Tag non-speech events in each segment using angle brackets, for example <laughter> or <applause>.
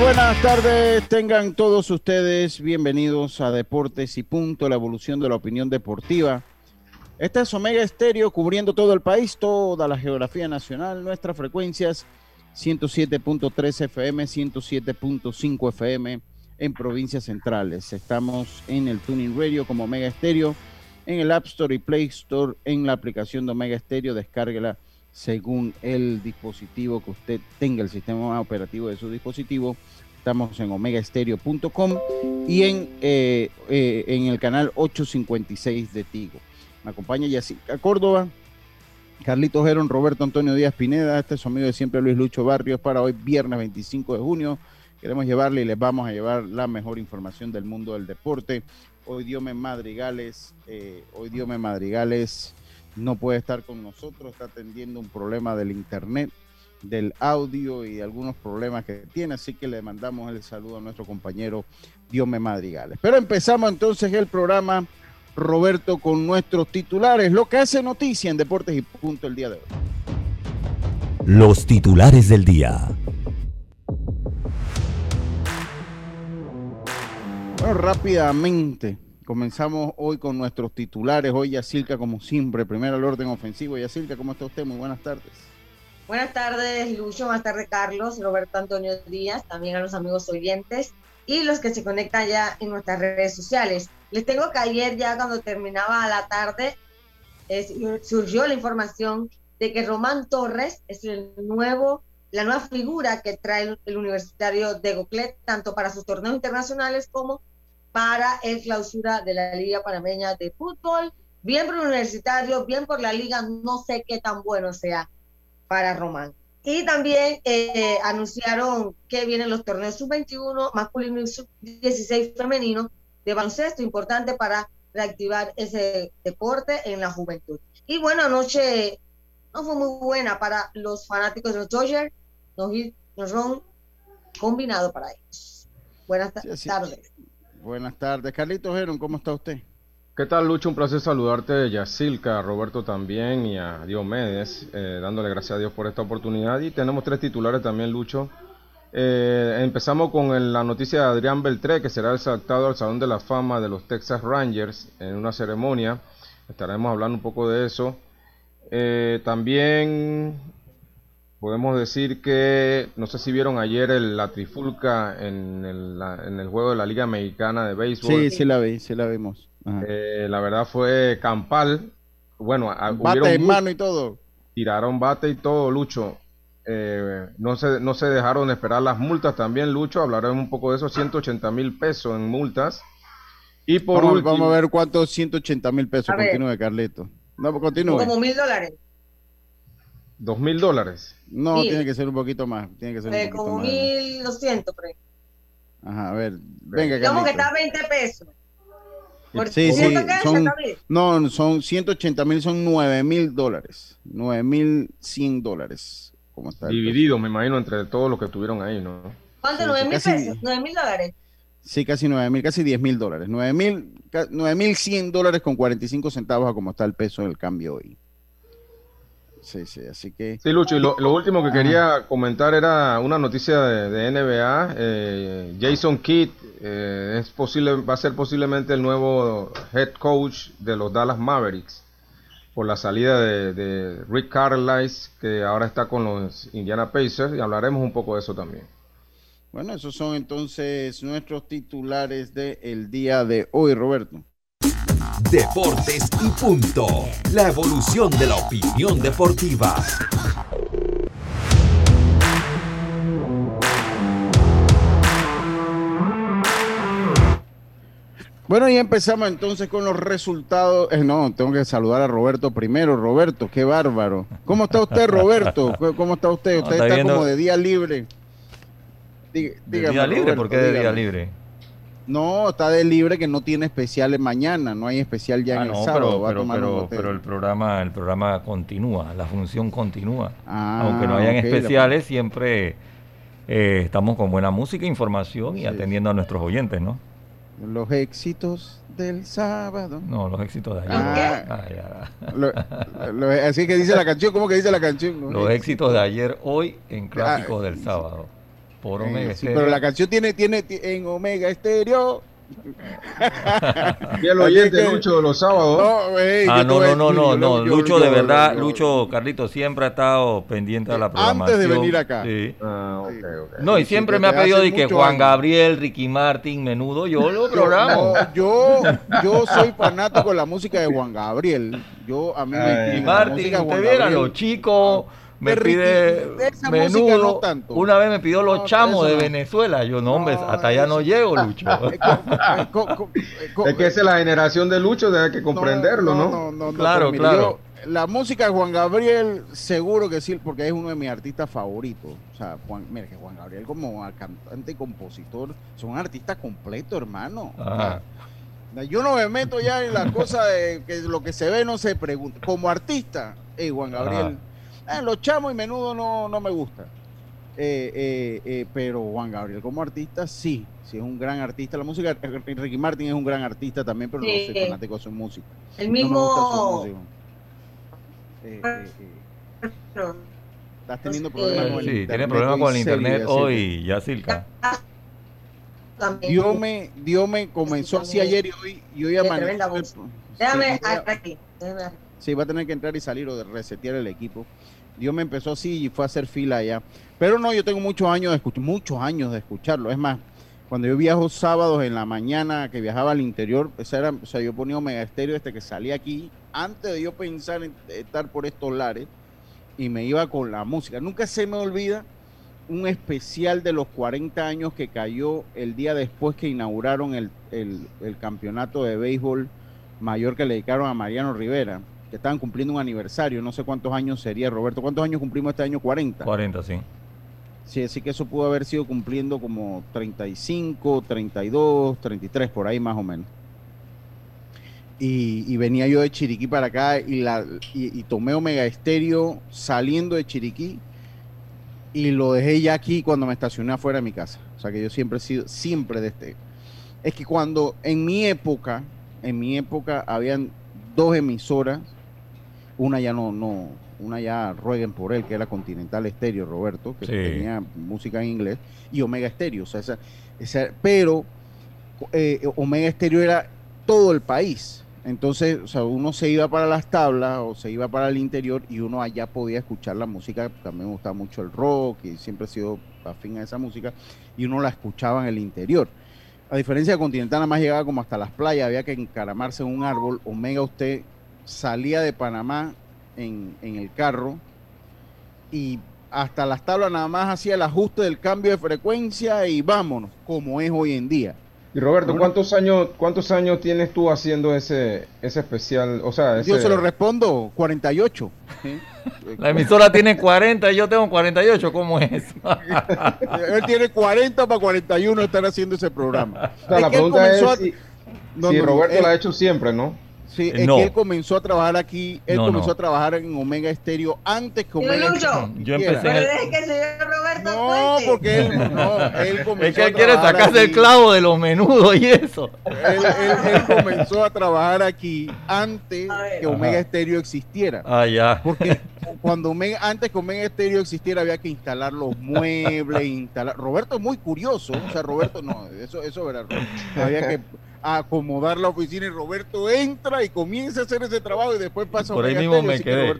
Buenas tardes, tengan todos ustedes bienvenidos a Deportes y Punto, la evolución de la opinión deportiva. Este es Omega Estéreo cubriendo todo el país, toda la geografía nacional, nuestras frecuencias 107.3 FM, 107.5 FM en provincias centrales. Estamos en el Tuning Radio como Omega Estéreo, en el App Store y Play Store, en la aplicación de Omega Estéreo, descárguela según el dispositivo que usted tenga, el sistema operativo de su dispositivo Estamos en omegaestereo.com y en, eh, eh, en el canal 856 de Tigo. Me acompaña Yacica Córdoba, Carlito Gerón, Roberto Antonio Díaz Pineda, este es su amigo de siempre Luis Lucho Barrios para hoy viernes 25 de junio. Queremos llevarle y les vamos a llevar la mejor información del mundo del deporte. Hoy Diome Madrigales, eh, hoy Diome Madrigales no puede estar con nosotros, está atendiendo un problema del internet del audio y algunos problemas que tiene, así que le mandamos el saludo a nuestro compañero Diome Madrigales. Pero empezamos entonces el programa, Roberto, con nuestros titulares, lo que hace noticia en Deportes y Punto el día de hoy. Los titulares del día. Bueno, rápidamente. Comenzamos hoy con nuestros titulares. Hoy Yacilca, como siempre, primero al orden ofensivo. Yacilca, ¿cómo está usted? Muy buenas tardes. Buenas tardes, Lucho. Buenas tardes, Carlos, Roberto Antonio Díaz, también a los amigos oyentes y los que se conectan ya en nuestras redes sociales. Les tengo que ayer, ya cuando terminaba la tarde, surgió la información de que Román Torres es el nuevo, la nueva figura que trae el, universitario de Goclet, tanto para sus torneos internacionales como para el clausura de la Liga Panameña de Fútbol. Bien por el universitario, bien por la liga, no sé qué tan bueno sea para Román. Y también eh, anunciaron que vienen los torneos sub-21 masculino y sub-16 femenino de baloncesto, importante para reactivar ese deporte en la juventud. Y bueno, anoche no fue muy buena para los fanáticos de los Dodgers, nos, nos son combinado para ellos. Buenas tardes. Buenas tardes. Carlitos Heron, ¿cómo está usted? ¿Qué tal, Lucho? Un placer saludarte, Yacilca, a Roberto también y a Diomedes, eh, dándole gracias a Dios por esta oportunidad. Y tenemos tres titulares también, Lucho. Eh, empezamos con la noticia de Adrián Beltré, que será exaltado al Salón de la Fama de los Texas Rangers en una ceremonia. Estaremos hablando un poco de eso. Eh, también podemos decir que, no sé si vieron ayer la trifulca en el, en el juego de la Liga Mexicana de Béisbol. Sí, sí la vi, sí la vimos. Eh, la verdad fue campal. Bueno, bate en mano y todo. Tiraron bate y todo, Lucho. Eh, no, se, no se dejaron esperar las multas también, Lucho. Hablaremos un poco de eso. 180 mil pesos en multas. Y por vamos, último, vamos a ver cuántos 180 mil pesos. Continúe, Carleto. No, continúe. Como mil dólares. ¿Dos mil dólares? No, tiene que ser un poquito más. Tiene que ser eh, como mil doscientos, Ajá, a ver. Venga, Digamos que está a 20 pesos sí, sí, son, no, son 180 mil, son 9 mil dólares, 9 mil 100 dólares. ¿Cómo está Dividido, me imagino, entre todos los que estuvieron ahí, ¿no? ¿Cuánto? ¿9 mil pesos? ¿9 mil dólares? Sí, casi 9 mil, casi 10 mil dólares. 9 mil 100 dólares con 45 centavos a como está el peso del cambio hoy. Sí, sí, así que... Sí, Lucho, y lo, último que quería comentar era una noticia de, NBA. Eh, Jason Kidd eh, es posible, va a ser posiblemente el nuevo head coach de los Dallas Mavericks por la salida de, Rick Carlisle, que ahora está con los Indiana Pacers, y hablaremos un poco de eso también. Bueno, esos son entonces nuestros titulares del día de hoy, Roberto. Deportes y punto. La evolución de la opinión deportiva. Bueno, y empezamos entonces con los resultados. Eh, no, tengo que saludar a Roberto primero. Roberto, qué bárbaro. ¿Cómo está usted, Roberto? <laughs> ¿Cómo está usted? Usted está, como de día libre. ¿De día libre? ¿Por qué de día libre? No, está de libre que no tiene especiales mañana, no hay especial ya ah, en el sábado. Pero, pero, el programa, el programa continúa, la función continúa. Ah, Aunque no hayan especiales, siempre eh, estamos con buena música, información y atendiendo a nuestros oyentes, ¿no? Los éxitos del sábado. No, los éxitos de ayer. Ah, así que dice la canción, ¿cómo que dice la canción? Los, éxitos, de ayer, hoy en clásicos del sábado. Eh, pero la canción tiene, tiene en Omega Estéreo. <laughs> y el oyente Lucho de los sábados. No, ah, no, no, no, no, no, Lucho de verdad, Lucho Carlito siempre ha estado pendiente de la programación. Antes de venir acá. Sí. Ah, okay, okay. No, y siempre me ha pedido de que Juan Gabriel, Ricky Martin, menudo, yo lo programo. yo, <laughs> yo soy fanático de la música de Juan Gabriel. Yo a mí me Ricky Martin, usted viera los chicos me pide menudo. Una vez me pidió los chamos de Venezuela. Yo, no, hombre, hasta allá no llego, Lucho. <laughs> es que esa es la generación de Lucho, debe que comprenderlo, ¿no? no claro, claro. la música de Juan Gabriel, seguro que sí, porque es uno de mis artistas favoritos. O sea, Juan, mira, que Juan Gabriel como cantante y compositor son artistas completos, hermano. yo no me meto ya en la cosa de que lo que se ve no se pregunta. Como artista, hey, Juan Gabriel. Eh, los chamos y menudo no, no me gusta. Eh, eh, eh, pero Juan Gabriel como artista, sí, sí es un gran artista. La música, Ricky Martin es un gran artista también, pero no soy fanático de su música. El mismo... Estás teniendo problemas con el sí, tiene problemas con el internet hoy, Yacilca. Dios me, Dios me comenzó así ayer y hoy, y hoy amaneció. Déjame aquí. Sí, va a tener que entrar y salir o de resetear el equipo. Dios me empezó así y fue a hacer fila allá. Pero no, yo tengo muchos años de escuchar, muchos años de escucharlo. Es más, cuando yo viajo sábados en la mañana, que viajaba al interior, esa era, o sea, yo ponía Omega Estéreo este que salía aquí, antes de yo pensar en estar por estos lares, y me iba con la música. Nunca se me olvida un especial de los 40 años que cayó el día después que inauguraron el, el campeonato de béisbol mayor que le dedicaron a Mariano Rivera que estaban cumpliendo un aniversario, no sé cuántos años sería, Roberto. ¿Cuántos años cumplimos este año? 40. 40, sí. Sí, así que eso pudo haber sido cumpliendo como 35, 32, 33, por ahí más o menos. Y, venía yo de Chiriquí para acá y, la, y, tomé Omega Estéreo saliendo de Chiriquí y lo dejé ya aquí cuando me estacioné afuera de mi casa. O sea que yo siempre he sido, siempre de este. Es que cuando en mi época, en mi época habían dos emisoras una ya no, no, una ya rueguen por él, que era Continental Estéreo, Roberto, que tenía música en inglés, y Omega Estéreo. O sea, esa, pero eh, Omega Estéreo era todo el país. Entonces, o sea, uno se iba para las tablas o se iba para el interior y uno allá podía escuchar la música. También me gustaba mucho el rock y siempre he sido afín a esa música y uno la escuchaba en el interior. A diferencia de Continental, nada más llegaba como hasta las playas, había que encaramarse en un árbol. Omega usted salía de Panamá en, el carro y hasta las tablas nada más hacía el ajuste del cambio de frecuencia y vámonos, como es hoy en día. Y Roberto, ¿cuántos años cuántos años tienes tú haciendo ese ese especial? O sea, yo se lo respondo, 48. La emisora tiene 40 y yo tengo 48, ¿cómo es? <laughs> él tiene 40 para 41 estar haciendo ese programa. la pregunta es si, Roberto lo ha hecho siempre, ¿no? Sí, es que él comenzó a trabajar aquí, él comenzó a trabajar en Omega Estéreo antes que Omega Estéreo. Yo empecé. Pero es que señor Roberto No, porque él, <laughs> no, él comenzó Es que él quiere sacarse el clavo de los menudos y eso. Él, él, comenzó a trabajar aquí antes que Omega Estéreo existiera. Ah, ya. Porque cuando antes con Mega Estéreo existiera había que instalar los muebles, instalar. Roberto es muy curioso, o sea, Roberto no, eso, eso era. Había que acomodar la oficina y Roberto entra y comienza a hacer ese trabajo y después pasa Por ahí mismo me quedé.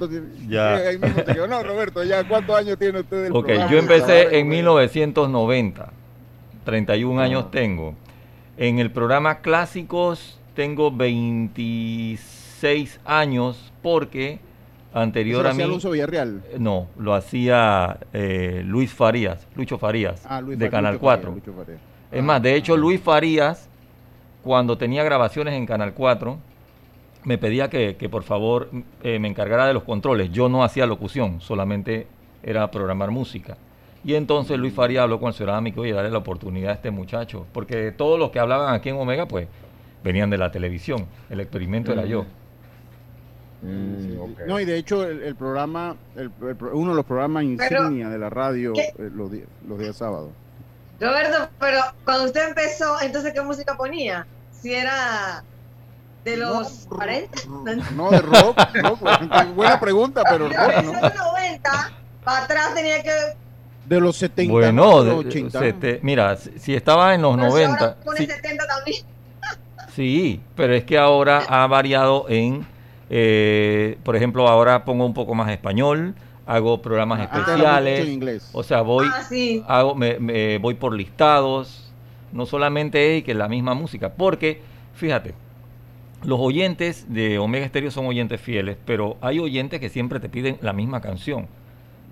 ya. ahí mismo te quedó. No, Roberto, ya cuántos años tiene usted del Ok, yo empecé en 1990. 31 años ah. tengo. En el programa Clásicos tengo 26 años porque anterior a mí. hacía Alonso Villarreal? Eh, no, lo hacía eh, Luis Farías, Lucho Farías, ah, de Canal 4. Es más, de hecho, Luis Farías cuando tenía grabaciones en Canal 4, me pedía que, por favor eh, me encargara de los controles. Yo no hacía locución, solamente era programar música. Y entonces Luis Faría habló con el señor Amico y darle la oportunidad a este muchacho, porque todos los que hablaban aquí en Omega, pues venían de la televisión. El experimento era yo. Mm, no, y de hecho el, programa, uno de los programas insignia de la radio eh, los, los días sábados. Roberto, pero cuando usted empezó, entonces ¿qué música ponía? Si era de los 40. No, de rock, <laughs> buena pregunta, pero rock, ¿no? De los 90 para atrás tenía que de los 70 bueno, de, 80. mira, si estaba en los 90 pone sí, 70 también. <laughs> sí, pero es que ahora ha variado en eh, por ejemplo, ahora pongo un poco más español, hago programas ah, especiales. O sea, voy ah, hago me, me, voy por listados no solamente es que la misma música, porque fíjate, los oyentes de Omega Stereo son oyentes fieles, pero hay oyentes que siempre te piden la misma canción.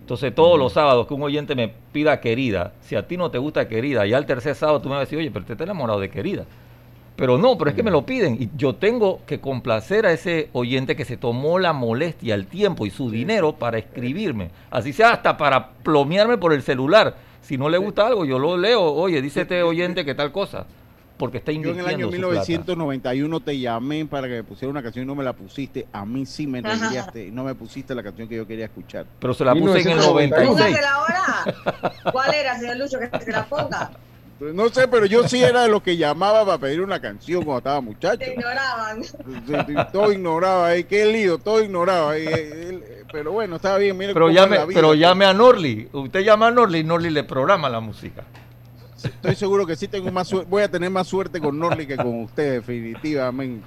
Entonces, todos los sábados que un oyente me pida querida, si a ti no te gusta querida, ya al tercer sábado tú me vas a decir, oye, pero te estás enamorado de querida. Pero no, pero es que me lo piden y yo tengo que complacer a ese oyente que se tomó la molestia, el tiempo y su dinero para escribirme. Así sea hasta para plomearme por el celular si no le gusta algo, yo lo leo. Oye, dice este oyente que tal cosa. Porque está invirtiendo Yo en el año 1991 te llamé para que me pusiera una canción y no me la pusiste. A mí sí me entendiaste. No me pusiste la canción que yo quería escuchar. Pero se la puse en el 96. ahora. ¿Cuál era, señor Lucho, que se la ponga? No sé, pero yo sí era de los que llamaba para pedir una canción cuando estaba muchacho. Te ignoraban. Todo ignoraba, ahí, qué lío, todo ignoraba. pero bueno, estaba bien. Mire pero llame, pero llame a Norli. Usted llama a Norli y Norli le programa la música. Estoy seguro que sí tengo más voy a tener más suerte con Norli que con usted, definitivamente.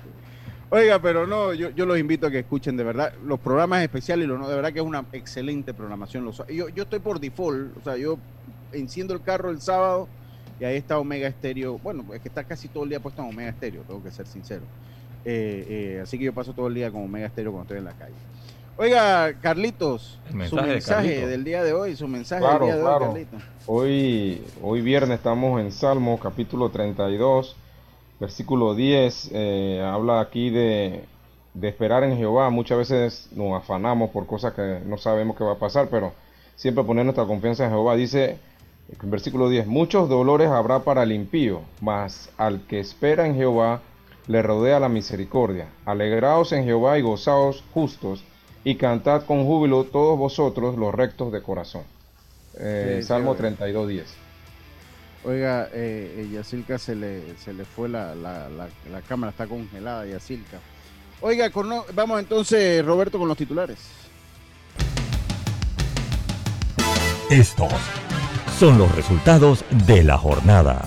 Oiga, pero no, yo, yo los invito a que escuchen de verdad los programas especiales y lo no, de verdad que es una excelente programación. Los, yo, yo estoy por default, o sea, yo enciendo el carro el sábado y ahí está Omega Estéreo. Bueno, es que está casi todo el día puesto en Omega Estéreo, tengo que ser sincero. Eh, eh, así que yo paso todo el día con Omega Estéreo cuando estoy en la calle. Oiga, Carlitos, su mensaje del día de hoy, su mensaje del día de hoy, Carlitos. Hoy, hoy viernes estamos en Salmo, capítulo 32, versículo 10. Eh, habla aquí de, de esperar en Jehová. Muchas veces nos afanamos por cosas que no sabemos qué va a pasar, pero siempre poner nuestra confianza en Jehová. Dice Versículo 10. Muchos dolores habrá para el impío, mas al que espera en Jehová le rodea la misericordia. Alegraos en Jehová y gozaos justos, y cantad con júbilo todos vosotros los rectos de corazón. Eh, Salmo 32, 10. Oiga, eh, eh, Yacilca se le, se le fue la, la, la, cámara, está congelada, Yacilca. Oiga, vamos entonces, Roberto, con los titulares. Estos son los resultados de la jornada.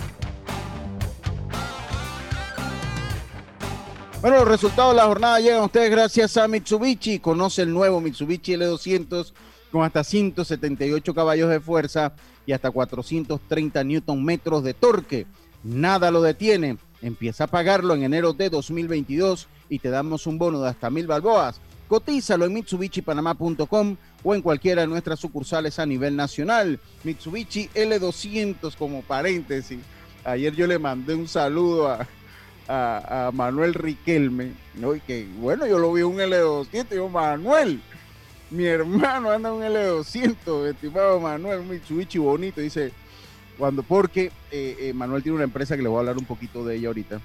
Bueno, los resultados de la jornada llegan ustedes gracias a Mitsubishi. Conoce el nuevo Mitsubishi L200 con hasta 178 caballos de fuerza y hasta 430 newton metros de torque. Nada lo detiene. Empieza a pagarlo en enero de 2022 y te damos un bono de hasta mil balboas. Cotízalo en MitsubishiPanamá.com o en cualquiera de nuestras sucursales a nivel nacional. Mitsubishi L200 como paréntesis. Ayer yo le mandé un saludo a, a, Manuel Riquelme, ¿no? y que bueno, yo lo vi un L200, y yo, Manuel, mi hermano anda un L200, estimado Manuel, Mitsubishi bonito, dice, cuando, porque eh, eh, Manuel tiene una empresa que le voy a hablar un poquito de ella ahorita.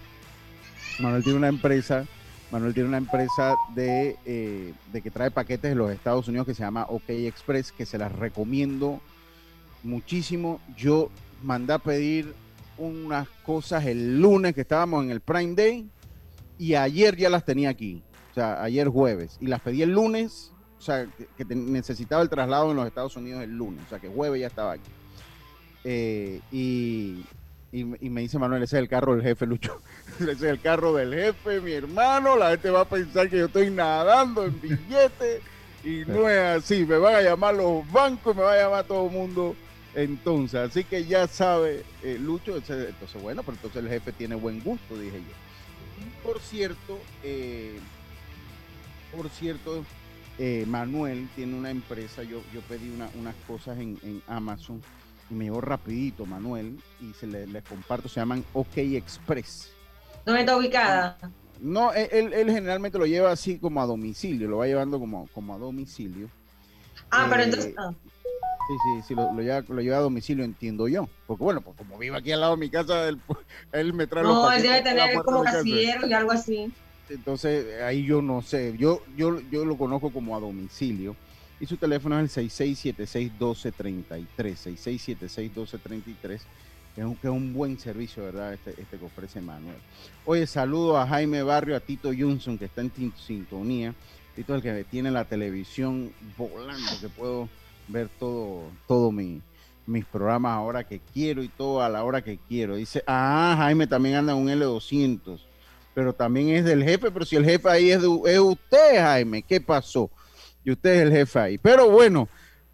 Manuel tiene una empresa Manuel tiene una empresa eh, de, que trae paquetes de los Estados Unidos que se llama OK Express, que se las recomiendo muchísimo. Yo mandé a pedir unas cosas el lunes que estábamos en el Prime Day y ayer ya las tenía aquí. O sea, ayer jueves. Y las pedí el lunes o sea, que, necesitaba el traslado en los Estados Unidos el lunes, o sea, que jueves ya estaba aquí. Eh, y, me dice Manuel, ese es el carro del jefe, Lucho. <laughs> ese es el carro del jefe, mi hermano. La gente va a pensar que yo estoy nadando en billetes. Y <laughs> no es así. Me van a llamar los bancos y me va a llamar todo el mundo. Entonces, así que ya sabe, eh, Lucho. Entonces, bueno, pero entonces el jefe tiene buen gusto, dije yo. Por cierto, eh, por cierto, eh, Manuel tiene una empresa. Yo, yo pedí unas cosas en, en Amazon y me llegó rapidito, Manuel, y se les comparto, se llaman OK Express. ¿Dónde está ubicada? No, él, él, generalmente lo lleva así como a domicilio, lo va llevando como, como a domicilio. Ah, pero eh, entonces... Ah. Sí, sí, sí, lo, lleva, lo lleva a domicilio, entiendo yo. Porque bueno, pues como vivo aquí al lado de mi casa, él, <laughs> él me trae no, él debe tener como casillero y algo así. Entonces, ahí yo no sé. Yo, yo, yo lo conozco como a domicilio y su teléfono es el 6676-1233, 6676-1233, que es, un, que es un buen servicio, ¿verdad? Este, este que ofrece Manuel. Oye, saludo a Jaime Barrio, a Tito Johnson, que está en sintonía. Tito es el que tiene la televisión volando, que puedo ver todo, todo mi, mis programas ahora que quiero y todo a la hora que quiero. Dice, ah, Jaime también anda en un L200, pero también es del jefe, pero si el jefe ahí es, es usted, Jaime, ¿qué pasó? Y usted es el jefe ahí. Pero bueno,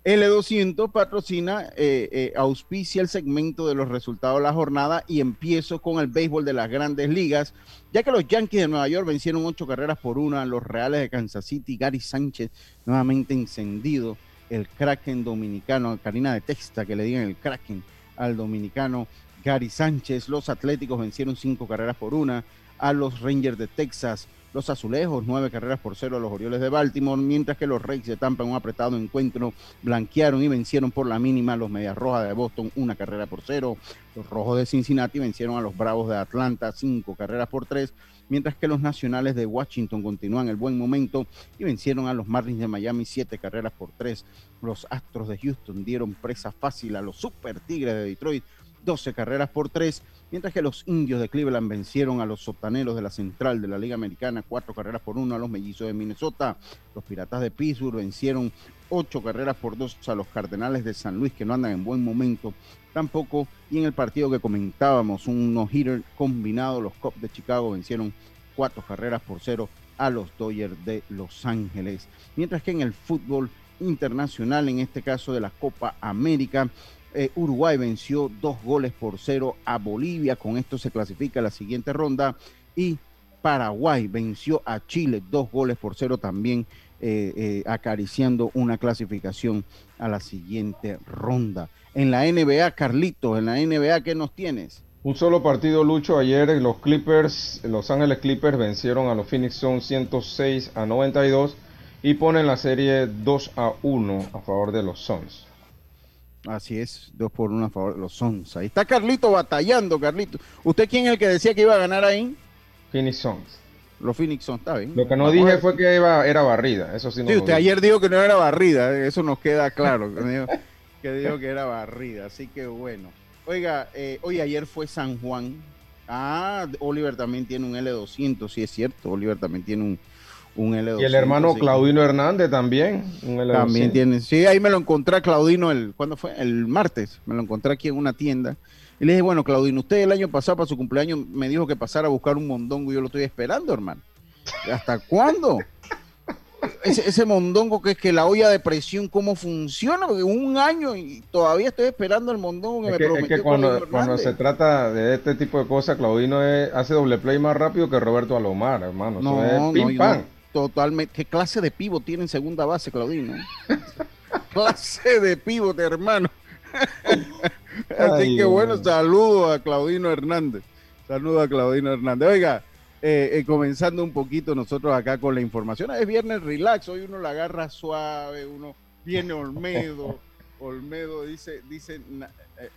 L200 patrocina, eh, eh, auspicia el segmento de los resultados de la jornada y empiezo con el béisbol de las grandes ligas, ya que los Yankees de Nueva York vencieron ocho carreras por una, los Reales de Kansas City, Gary Sánchez nuevamente encendido, el Kraken dominicano, Karina de Texta, que le digan el Kraken al dominicano Gary Sánchez, los Atléticos vencieron cinco carreras por una, a los Rangers de Texas, los azulejos, nueve carreras por cero a los Orioles de Baltimore, mientras que los Reyes de Tampa en un apretado encuentro blanquearon y vencieron por la mínima a los Medias Rojas de Boston, una carrera por cero. Los Rojos de Cincinnati vencieron a los Bravos de Atlanta, cinco carreras por tres, mientras que los Nacionales de Washington continúan el buen momento y vencieron a los Marlins de Miami, siete carreras por tres. Los Astros de Houston dieron presa fácil a los Super Tigres de Detroit, 12 carreras por tres mientras que los indios de Cleveland vencieron a los sotaneros de la central de la Liga Americana, cuatro carreras por uno a los mellizos de Minnesota. Los piratas de Pittsburgh vencieron ocho carreras por dos a los cardenales de San Luis, que no andan en buen momento tampoco. Y en el partido que comentábamos, un no-hitter combinado, los Cubs de Chicago vencieron cuatro carreras por cero a los Dodgers de Los Ángeles. Mientras que en el fútbol internacional, en este caso de la Copa América, eh, Uruguay venció dos goles por cero a Bolivia. Con esto se clasifica a la siguiente ronda. Y Paraguay venció a Chile dos goles por cero también, eh, eh, acariciando una clasificación a la siguiente ronda. En la NBA, Carlitos, en la NBA, ¿qué nos tienes? Un solo partido, Lucho. Ayer los Clippers, Los Ángeles Clippers vencieron a los Phoenix Suns 106 a 92 y ponen la serie 2 a 1 a favor de los Suns. Así es, dos por uno a favor de los Sons. Ahí está Carlito batallando, Carlito. ¿Usted quién es el que decía que iba a ganar ahí? Phoenix Sons. Los Phoenix Sons, está bien. Lo que no dije fue que iba, era barrida, eso sí no Sí, usted ayer dijo que no era barrida, eh, eso nos queda <laughs> claro. que, dijo, que era barrida, así que bueno. Oiga, eh, hoy ayer fue San Juan. Ah, Oliver también tiene un L200, sí es cierto, Oliver también tiene un, un L200. Y el hermano Claudino Hernández también. También tiene. Sí, ahí me lo encontré a Claudino el, ¿cuándo fue? El martes. Me lo encontré aquí en una tienda. Y le dije, bueno, Claudino, usted el año pasado para su cumpleaños me dijo que pasara a buscar un mondongo y yo lo estoy esperando, hermano. ¿Hasta cuándo? <laughs> Ese, mondongo que es que la olla de presión, ¿cómo funciona? Porque un año y todavía estoy esperando el mondongo que, me prometió. cuando, se trata de este tipo de cosas, Claudino hace doble play más rápido que Roberto Alomar, hermano. No, no, Totalmente. ¿Qué clase de pivo tiene en segunda base, Claudino? <laughs> clase de pivote, hermano. <laughs> Así que bueno, saludo a Claudino Hernández. Saludo a Claudino Hernández. Oiga, eh, eh, comenzando un poquito nosotros acá con la información. Es viernes relax, hoy uno la agarra suave, uno viene Olmedo. <laughs> Olmedo dice, dice,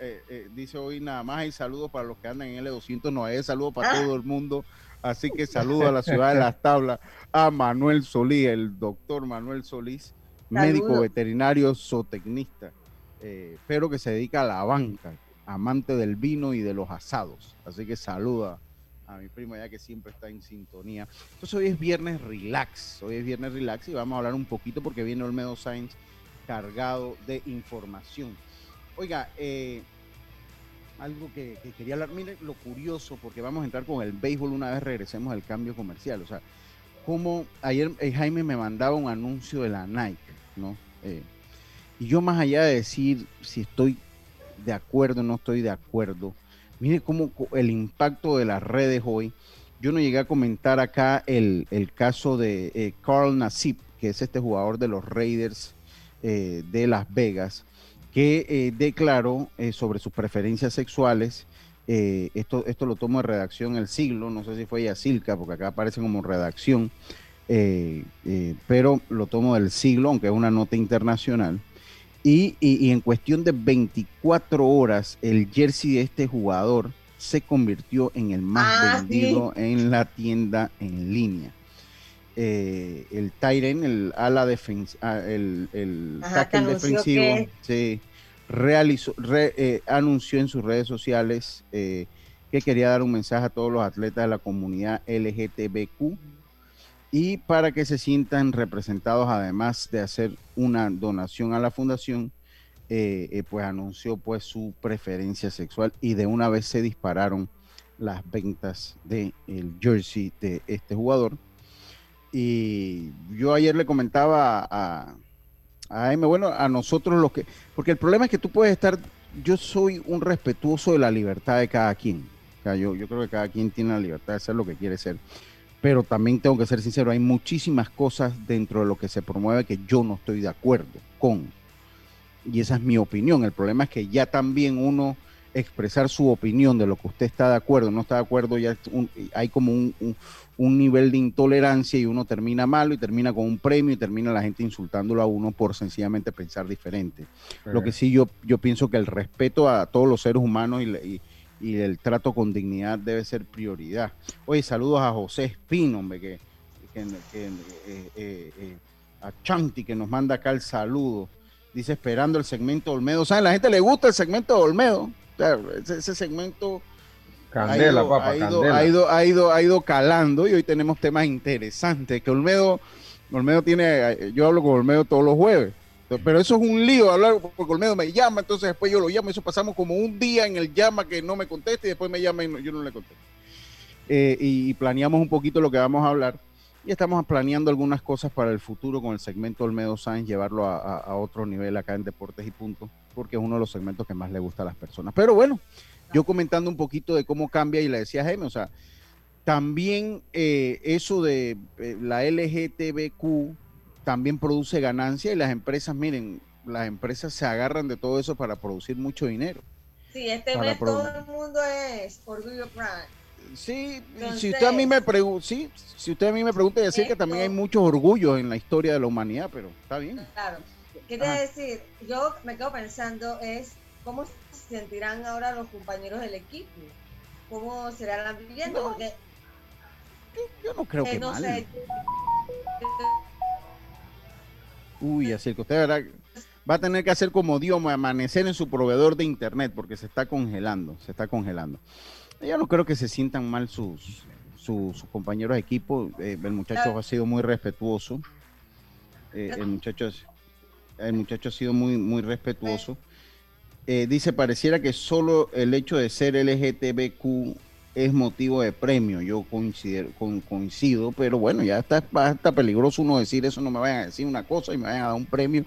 eh, dice hoy nada más hay saludos para los que andan en L200, no hay saludos para todo el mundo. Así que saludo a la ciudad de las tablas, a Manuel Solís, el doctor Manuel Solís, médico veterinario zootecnista, eh, pero que se dedica a la banca, amante del vino y de los asados. Así que saluda a mi primo ya que siempre está en sintonía. Entonces hoy es viernes relax, hoy es viernes relax y vamos a hablar un poquito porque viene Olmedo Sainz cargado de información. Oiga, eh, algo que, quería hablar, mire lo curioso, porque vamos a entrar con el béisbol una vez regresemos al cambio comercial. O sea, como ayer eh, Jaime me mandaba un anuncio de la Nike, ¿no? Eh, y yo más allá de decir si estoy de acuerdo o no estoy de acuerdo, mire cómo el impacto de las redes hoy. Yo no llegué a comentar acá el, caso de eh, Carl Nassib, que es este jugador de los Raiders de Las Vegas, que declaró sobre sus preferencias sexuales eh, esto, esto lo tomo de redacción El Siglo, no sé si fue Yacilca, porque acá aparece como redacción, eh, eh, pero lo tomo del Siglo, aunque es una nota internacional. Y, en cuestión de 24 horas, el jersey de este jugador se convirtió en el más ah, vendido en la tienda en línea. El Tyren, el ala defensivo, ah, el, el tackle defensivo, sí, realizó, eh, anunció en sus redes sociales eh, que quería dar un mensaje a todos los atletas de la comunidad LGTBQ y para que se sientan representados, además de hacer una donación a la fundación, eh, pues anunció pues su preferencia sexual y de una vez se dispararon las ventas del jersey de este jugador. Y yo ayer le comentaba a, Ay, bueno, a nosotros los que, porque el problema es que tú puedes estar, yo soy un respetuoso de la libertad de cada quien. O sea, yo, yo creo que cada quien tiene la libertad de ser lo que quiere ser. Pero también tengo que ser sincero, hay muchísimas cosas dentro de lo que se promueve que yo no estoy de acuerdo con. Y esa es mi opinión. El problema es que ya también uno expresar su opinión de lo que usted está de acuerdo, no está de acuerdo, ya hay como un, un nivel de intolerancia y uno termina malo y termina con un premio y termina la gente insultándolo a uno por sencillamente pensar diferente. Lo que sí yo, yo pienso que el respeto a todos los seres humanos y, el trato con dignidad debe ser prioridad. Oye, saludos a José Espino, hombre, que, eh, eh, eh, a Chanti que nos manda acá el saludo. Dice esperando el segmento Olmedo. ¿Saben? La gente le gusta el segmento de Olmedo. Ese segmento Candela, ha ido, ha ido, Ha ido, ha ido, calando y hoy tenemos temas interesantes. Que Olmedo, Olmedo tiene, yo hablo con Olmedo todos los jueves. Pero eso es un lío hablar porque Olmedo me llama, entonces después yo lo llamo. Eso pasamos como un día en el llama que no me conteste y después me llama y yo no le contesto. Eh, y, planeamos un poquito lo que vamos a hablar. Y estamos planeando algunas cosas para el futuro con el segmento Olmedo Sáenz, llevarlo a, a otro nivel acá en Deportes y Punto, porque es uno de los segmentos que más le gusta a las personas. Pero bueno, yo comentando un poquito de cómo cambia y le decía a Jaime, o sea, también eh, eso de eh, la LGTBQ también produce ganancia y las empresas, miren, las empresas se agarran de todo eso para producir mucho dinero. Sí, este mes todo el mundo es orgullo prime. Sí, si usted a mí me pregunta, sí, si usted a mí me pregunta, decir que también hay muchos orgullos en la historia de la humanidad, pero está bien. Claro. Quiere decir, yo me quedo pensando es cómo sentirán ahora los compañeros del equipo? ¿Cómo será la vivienda? Porque yo, no creo que mal. Uy, así que usted va a tener que hacer como Dios, amanecer en su proveedor de internet porque se está congelando, se está congelando. Yo no creo que se sientan mal sus, sus, compañeros de equipo. Eh, el muchacho ha sido muy respetuoso. Eh, el muchacho el muchacho ha sido muy muy respetuoso. Eh, dice, pareciera que solo el hecho de ser LGTBQ es motivo de premio. Yo coincido, con, coincido pero bueno, ya está, está peligroso uno decir eso, no me vayan a decir una cosa y me vayan a dar un premio.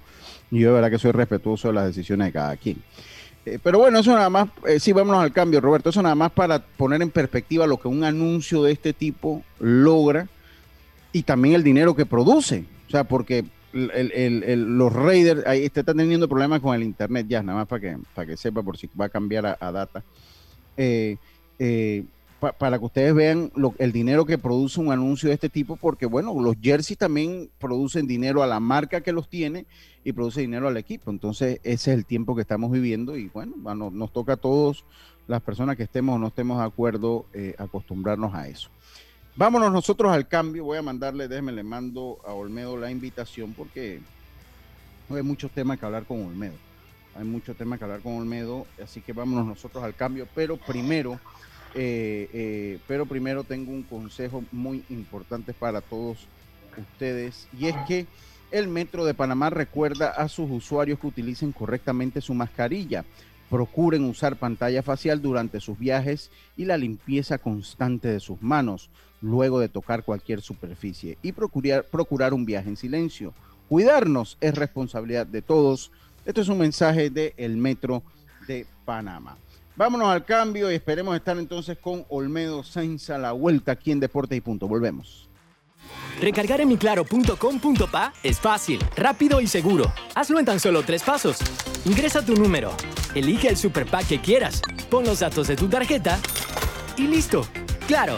Y yo de verdad que soy respetuoso de las decisiones de cada quien. Eh, pero bueno, eso nada más, eh, sí, vámonos al cambio, Roberto, eso nada más para poner en perspectiva lo que un anuncio de este tipo logra y también el dinero que produce. O sea, porque los Raiders, ahí está teniendo problemas con el internet ya, nada más para que, para que sepa por si va a cambiar a, data. Eh, eh, para que ustedes vean el dinero que produce un anuncio de este tipo, porque bueno, los jerseys también producen dinero a la marca que los tiene y produce dinero al equipo. Entonces, ese es el tiempo que estamos viviendo y bueno, nos toca a todos, las personas que estemos o no estemos de acuerdo, eh, acostumbrarnos a eso. Vámonos nosotros al cambio. Voy a mandarle, déjeme, le mando a Olmedo la invitación porque hay muchos temas que hablar con Olmedo. Hay muchos temas que hablar con Olmedo, así que vámonos nosotros al cambio. Pero primero Eh, eh, pero primero tengo un consejo muy importante para todos ustedes y es que el Metro de Panamá recuerda a sus usuarios que utilicen correctamente su mascarilla. Procuren usar pantalla facial durante sus viajes y la limpieza constante de sus manos luego de tocar cualquier superficie y procurar, procurar un viaje en silencio. Cuidarnos es responsabilidad de todos. Esto es un mensaje del el Metro de Panamá. Vámonos al cambio y esperemos estar entonces con Olmedo Sainz a la vuelta aquí en Deportes y Punto. Volvemos. Recargar en miclaro.com.pa es fácil, rápido y seguro. Hazlo en tan solo tres pasos. Ingresa tu número, elige el super pack que quieras, pon los datos de tu tarjeta y listo. Claro,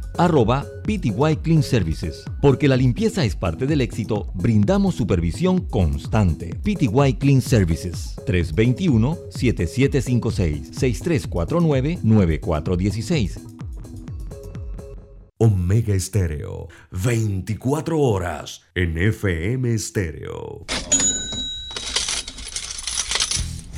arroba PTY Clean Services. Porque la limpieza es parte del éxito, brindamos supervisión constante. PTY Clean Services 321-7756-6349-9416. Omega Estéreo, 24 horas en FM Estéreo.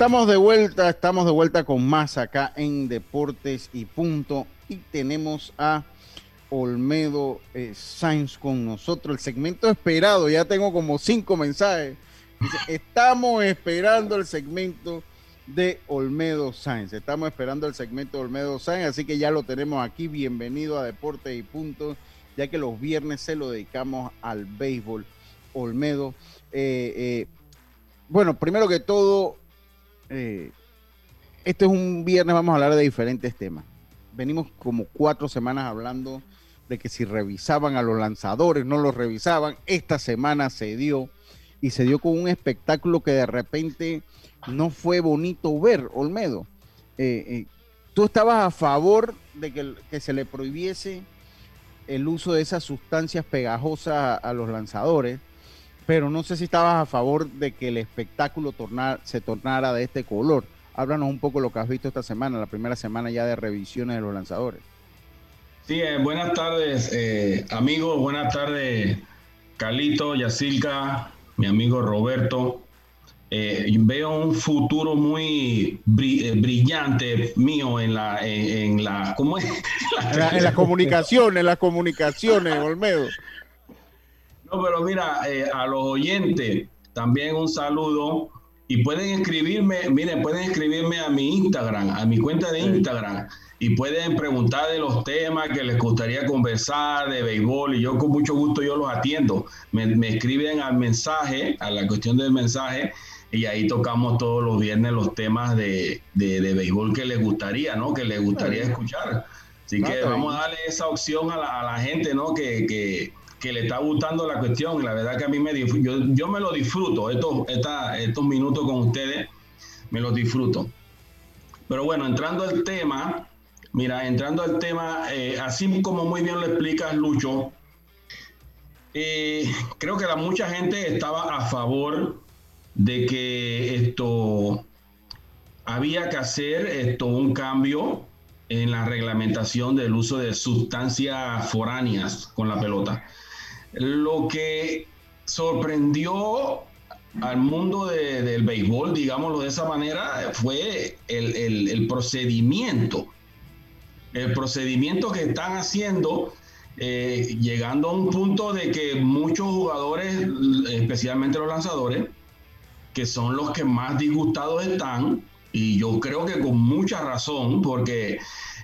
Estamos de vuelta, estamos de vuelta con más acá en Deportes y Punto. Y tenemos a Olmedo eh, Sainz con nosotros. El segmento esperado, ya tengo como cinco mensajes. <laughs> estamos esperando el segmento de Olmedo Sainz. Estamos esperando el segmento de Olmedo Sainz, así que ya lo tenemos aquí. Bienvenido a Deportes y Punto, ya que los viernes se lo dedicamos al béisbol. Olmedo. Eh, eh, bueno, primero que todo, eh, este es un viernes, vamos a hablar de diferentes temas. Venimos como cuatro semanas hablando de que si revisaban a los lanzadores, no los revisaban. Esta semana se dio y se dio con un espectáculo que de repente no fue bonito ver, Olmedo. Eh, eh, tú estabas a favor de que, se le prohibiese el uso de esas sustancias pegajosas a los lanzadores pero no sé si estabas a favor de que el espectáculo se tornara de este color. Háblanos un poco lo que has visto esta semana, la primera semana ya de revisiones de los lanzadores. Sí, eh, buenas tardes, eh, amigos, buenas tardes, Calito, Yacilca, mi amigo Roberto. Eh, veo un futuro muy brillante mío en la, en, la, ¿cómo es? <laughs> en, la, en las comunicaciones, en las comunicaciones, Olmedo. No, pero mira, eh, a los oyentes también un saludo y pueden escribirme, miren, pueden escribirme a mi Instagram, a mi cuenta de Instagram y pueden preguntar de los temas que les gustaría conversar de béisbol y yo con mucho gusto yo los atiendo. Me, escriben al mensaje, a la cuestión del mensaje y ahí tocamos todos los viernes los temas de, de, béisbol que les gustaría, ¿no? Que les gustaría escuchar. Así que vamos a darle esa opción a la, a la gente, ¿no? Que, que, que le está gustando la cuestión. La verdad que a mí me yo, yo me lo disfruto, estos, estos minutos con ustedes, me los disfruto. Pero bueno, entrando al tema, mira, entrando al tema, eh, así como muy bien lo explicas, Lucho, eh, creo que la mucha gente estaba a favor de que esto había que hacer esto un cambio en la reglamentación del uso de sustancias foráneas con la pelota. Lo que sorprendió al mundo del béisbol, digámoslo de esa manera, fue el, procedimiento. El procedimiento que están haciendo, eh, llegando a un punto de que muchos jugadores, especialmente los lanzadores, que son los que más disgustados están, y yo creo que con mucha razón, porque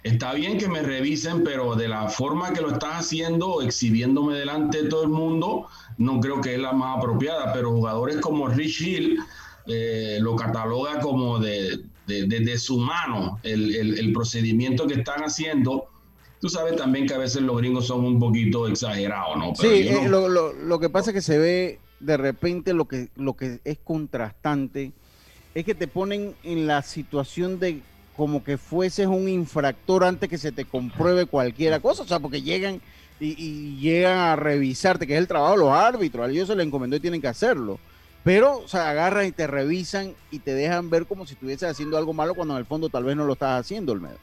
está bien que me revisen, pero de la forma que lo estás haciendo, exhibiéndome delante de todo el mundo, no creo que es la más apropiada. Pero jugadores como Rich Hill eh, lo cataloga como de, de, su mano el, el, procedimiento que están haciendo. Tú sabes también que a veces los gringos son un poquito exagerados, ¿no? sí, eh, lo, lo, lo, que pasa es que se ve de repente lo que, lo que es contrastante es que te ponen en la situación de como que fueses un infractor antes que se te compruebe cualquiera cosa, o sea, porque llegan y, llegan a revisarte, que es el trabajo de los árbitros, a ellos se les encomendó y tienen que hacerlo. Pero, o sea, agarran y te revisan y te dejan ver como si estuvieses haciendo algo malo cuando en el fondo tal vez no lo estás haciendo, Olmedo.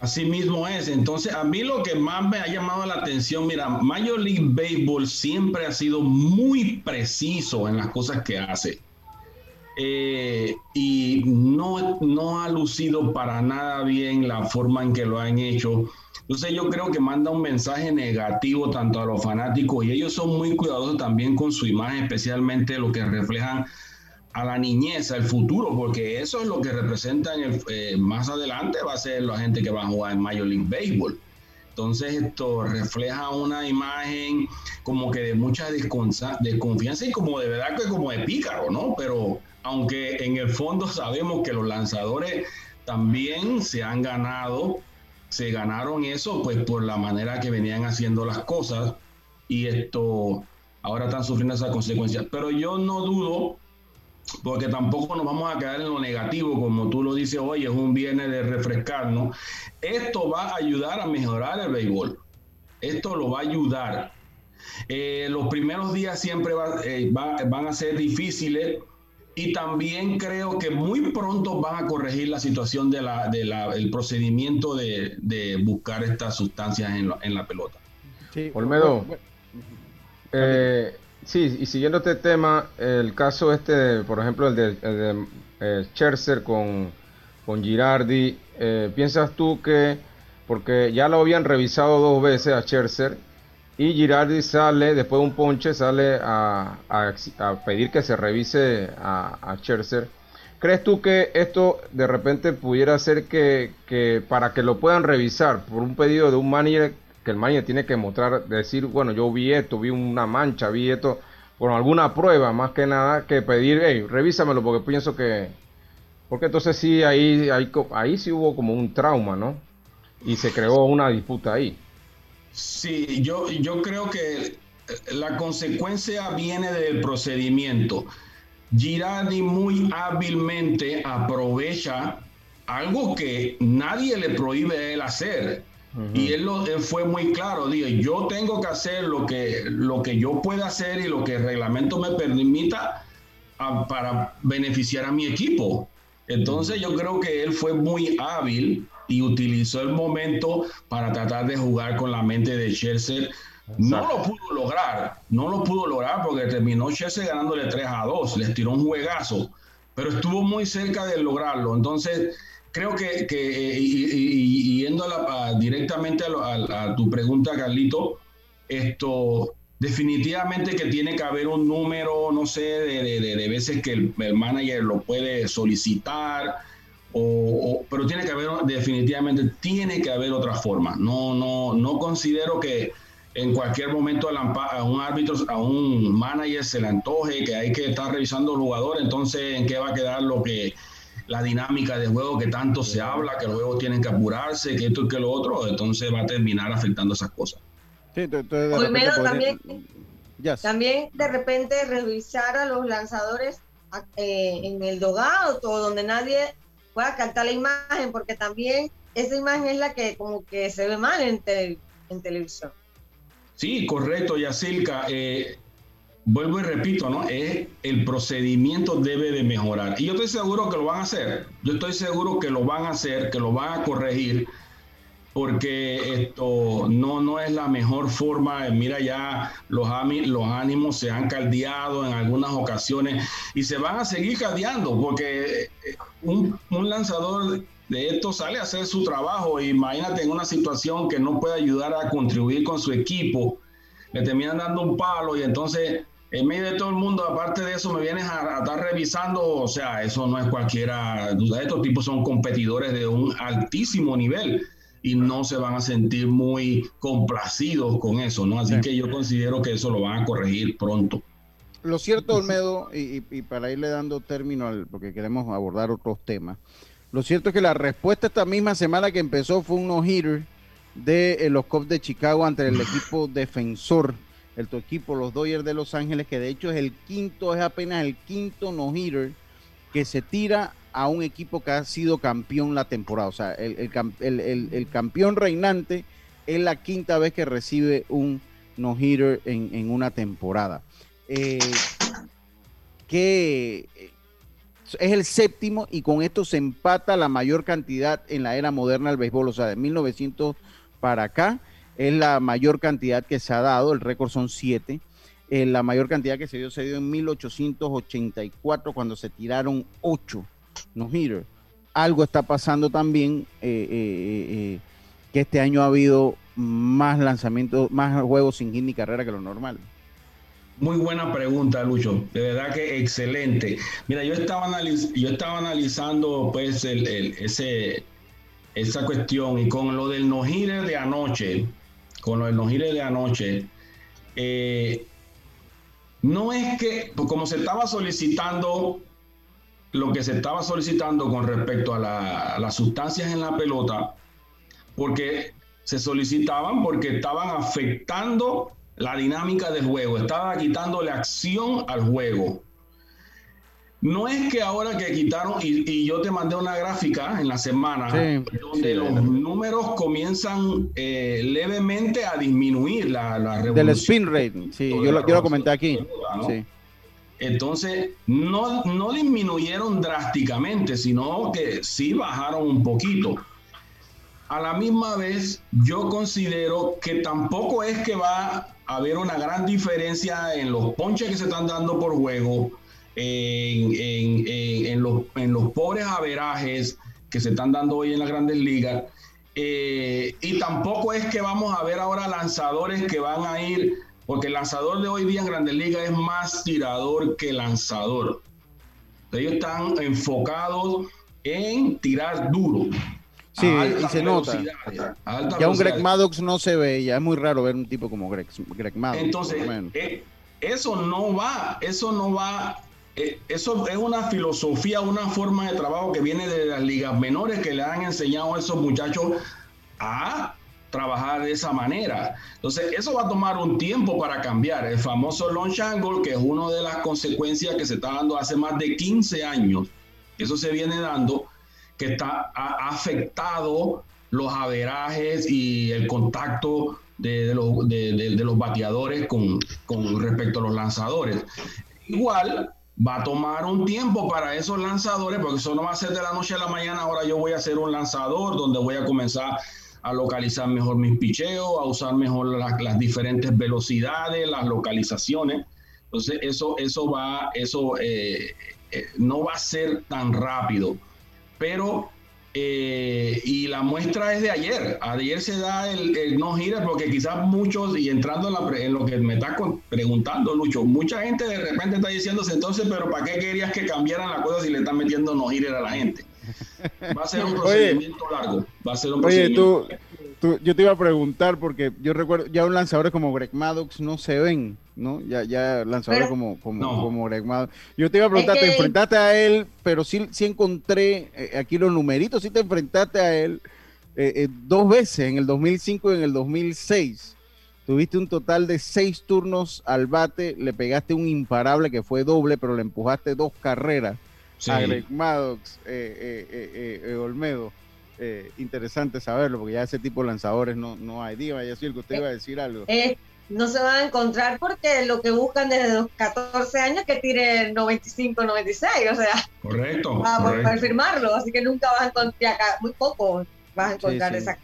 Así mismo es. Entonces, a mí lo que más me ha llamado la atención, mira, Major League Baseball siempre ha sido muy preciso en las cosas que hace. Eh, y no, no ha lucido para nada bien la forma en que lo han hecho. Entonces yo creo que manda un mensaje negativo tanto a los fanáticos y ellos son muy cuidadosos también con su imagen, especialmente lo que reflejan a la niñez, al futuro, porque eso es lo que representan eh, más adelante, va a ser la gente que va a jugar en Major League Baseball. Entonces esto refleja una imagen como que de mucha desconfianza y como de verdad que como de pícaro, ¿no? Pero aunque en el fondo sabemos que los lanzadores también se han ganado, se ganaron eso pues por la manera que venían haciendo las cosas y esto ahora están sufriendo esas consecuencias. Pero yo no dudo, porque tampoco nos vamos a quedar en lo negativo, como tú lo dices hoy, es un viernes de refrescarnos. Esto va a ayudar a mejorar el béisbol. Esto lo va a ayudar. Eh, los primeros días siempre eh, van a ser difíciles y también creo que muy pronto van a corregir la situación del de el procedimiento de, de, buscar estas sustancias en, en la pelota. Sí, Olmedo, eh, sí, y siguiendo este tema, el caso este, por ejemplo, el de, el de eh, Scherzer con, con Girardi, eh, ¿piensas tú que, porque ya lo habían revisado dos veces a Scherzer, y Girardi sale, después de un ponche, sale a, pedir que se revise a, a, Scherzer. ¿Crees tú que esto de repente pudiera ser que, para que lo puedan revisar por un pedido de un manager, que el manager tiene que mostrar, decir, bueno, yo vi esto, vi una mancha, vi esto, por alguna prueba más que nada, que pedir, hey, revísamelo porque pienso que... Porque entonces sí, ahí, ahí, ahí sí hubo como un trauma, ¿no? Y se creó una disputa ahí. Sí, yo, yo creo que la consecuencia viene del procedimiento. Girardi muy hábilmente aprovecha algo que nadie le prohíbe a él hacer. Y él, lo, fue muy claro, dijo, yo tengo que hacer lo que, lo que yo pueda hacer y lo que el reglamento me permita para beneficiar a mi equipo. Entonces yo creo que él fue muy hábil y utilizó el momento para tratar de jugar con la mente de Chelsea. No lo pudo lograr, no lo pudo lograr porque terminó Chelsea ganándole 3 a 2, les tiró un juegazo, pero estuvo muy cerca de lograrlo. Entonces, creo que, que y, yendo directamente a, tu pregunta, Carlito, esto definitivamente que tiene que haber un número, no sé, de, de, veces que el, el, manager lo puede solicitar o, pero tiene que haber, definitivamente, tiene que haber otra forma. No, no, no considero que en cualquier momento a un árbitro, a un manager se le antoje que hay que estar revisando el jugador, entonces en qué va a quedar lo que la dinámica de juego que tanto se habla, que los juegos tienen que apurarse, que esto y que lo otro, entonces va a terminar afectando esas cosas. Sí, también, también de repente revisar a los lanzadores eh, en el dogado, donde nadie pueda captar la imagen, porque también esa imagen es la que como que se ve mal en, en televisión. Sí, correcto, Yacilca. Eh, vuelvo y repito, ¿no? Es el procedimiento debe de mejorar. Y yo estoy seguro que lo van a hacer. Yo estoy seguro que lo van a hacer, que lo van a corregir, porque esto no, no es la mejor forma. Mira, ya los, los ánimos se han caldeado en algunas ocasiones y se van a seguir caldeando, porque eh, un, lanzador de esto sale a hacer su trabajo. Imagínate en una situación que no puede ayudar a contribuir con su equipo, le terminan dando un palo y entonces en medio de todo el mundo, aparte de eso, me vienes a, estar revisando, o sea, eso no es cualquiera, estos tipos son competidores de un altísimo nivel y no se van a sentir muy complacidos con eso, ¿no? Así que yo considero que eso lo van a corregir pronto. Lo cierto, Olmedo, y, y para irle dando término, al, porque queremos abordar otros temas, lo cierto es que la respuesta esta misma semana que empezó fue un no-hitter de eh, los Cubs de Chicago ante el <laughs> equipo defensor, el tu equipo, los Dodgers de Los Ángeles, que de hecho es el quinto, es apenas el quinto no-hitter que se tira a un equipo que ha sido campeón la temporada. O sea, el, campeón reinante es la quinta vez que recibe un no-hitter en, una temporada. Eh, que es el séptimo y con esto se empata la mayor cantidad en la era moderna del béisbol, o sea, de 1900 para acá es la mayor cantidad que se ha dado, el récord son siete. Eh, la mayor cantidad que se dio se dio en 1884 cuando se tiraron ocho no hitters. Algo está pasando también eh, eh, que este año ha habido más lanzamientos, más juegos sin hit ni carrera que lo normal. Muy buena pregunta, Lucho. De verdad que excelente. Mira, yo estaba, yo estaba analizando pues ese, esa cuestión y con lo del Nojire de anoche, con lo del Nojire de anoche, eh, no es que, pues, como se estaba solicitando, lo que se estaba solicitando con respecto a, a las sustancias en la pelota, porque se solicitaban porque estaban afectando la dinámica del juego, estaba quitándole acción al juego. No es que ahora que quitaron, y, yo te mandé una gráfica en la semana, donde los números comienzan eh, levemente a disminuir la, la Del spin rate, sí, yo lo, yo lo, comenté aquí. Entonces, no, no disminuyeron drásticamente, sino que sí bajaron un poquito. A la misma vez, yo considero que tampoco es que va haber una gran diferencia en los ponches que se están dando por juego, en, los, pobres averajes que se están dando hoy en las grandes ligas. Eh, y tampoco es que vamos a ver ahora lanzadores que van a ir, porque el lanzador de hoy día en grandes ligas es más tirador que lanzador. Ellos están enfocados en tirar duro. Sí, y se nota. Ya un Greg Maddox no se ve, ya es muy raro ver un tipo como Greg, Greg Maddox. Entonces, eh, eso no va, eso no va, eh, eso es una filosofía, una forma de trabajo que viene de las ligas menores que le han enseñado a esos muchachos a trabajar de esa manera. Entonces, eso va a tomar un tiempo para cambiar. El famoso launch angle, que es una de las consecuencias que se está dando hace más de 15 años, eso se viene dando que está, ha afectado los averajes y el contacto de, los, bateadores con, con, respecto a los lanzadores. Igual va a tomar un tiempo para esos lanzadores, porque eso no va a ser de la noche a la mañana, ahora yo voy a hacer un lanzador donde voy a comenzar a localizar mejor mis picheos, a usar mejor las, diferentes velocidades, las localizaciones. Entonces eso, eso va, eso eh, eh, no va a ser tan rápido pero eh, y la muestra es de ayer. Ayer se da el, no gira porque quizás muchos, y entrando en, lo que me está preguntando, Lucho, mucha gente de repente está diciéndose entonces, pero ¿para qué querías que cambiaran las cosas si le están metiendo no gira a la gente? Va a ser un procedimiento largo. Va a ser un procedimiento. Oye, tú, yo te iba a preguntar porque yo recuerdo, ya un lanzador como Greg Maddox no se ven. ¿no? Ya, ya lanzadores como, como, como Greg Yo te iba a preguntar, ¿te enfrentaste a él? Pero sí, sí encontré eh, aquí los numeritos, sí te enfrentaste a él eh, eh, dos veces, en el 2005 y en el 2006. Tuviste un total de seis turnos al bate, le pegaste un imparable que fue doble, pero le empujaste dos carreras. A Greg Maddox, eh, Olmedo. interesante saberlo, porque ya ese tipo de lanzadores no, no hay. Diga, decir que usted iba a decir algo. no se van a encontrar porque lo que buscan desde los 14 años que tire 95, 96, o sea. Correcto. <laughs> Para firmarlo, así que nunca vas a encontrar, muy poco vas a encontrar esa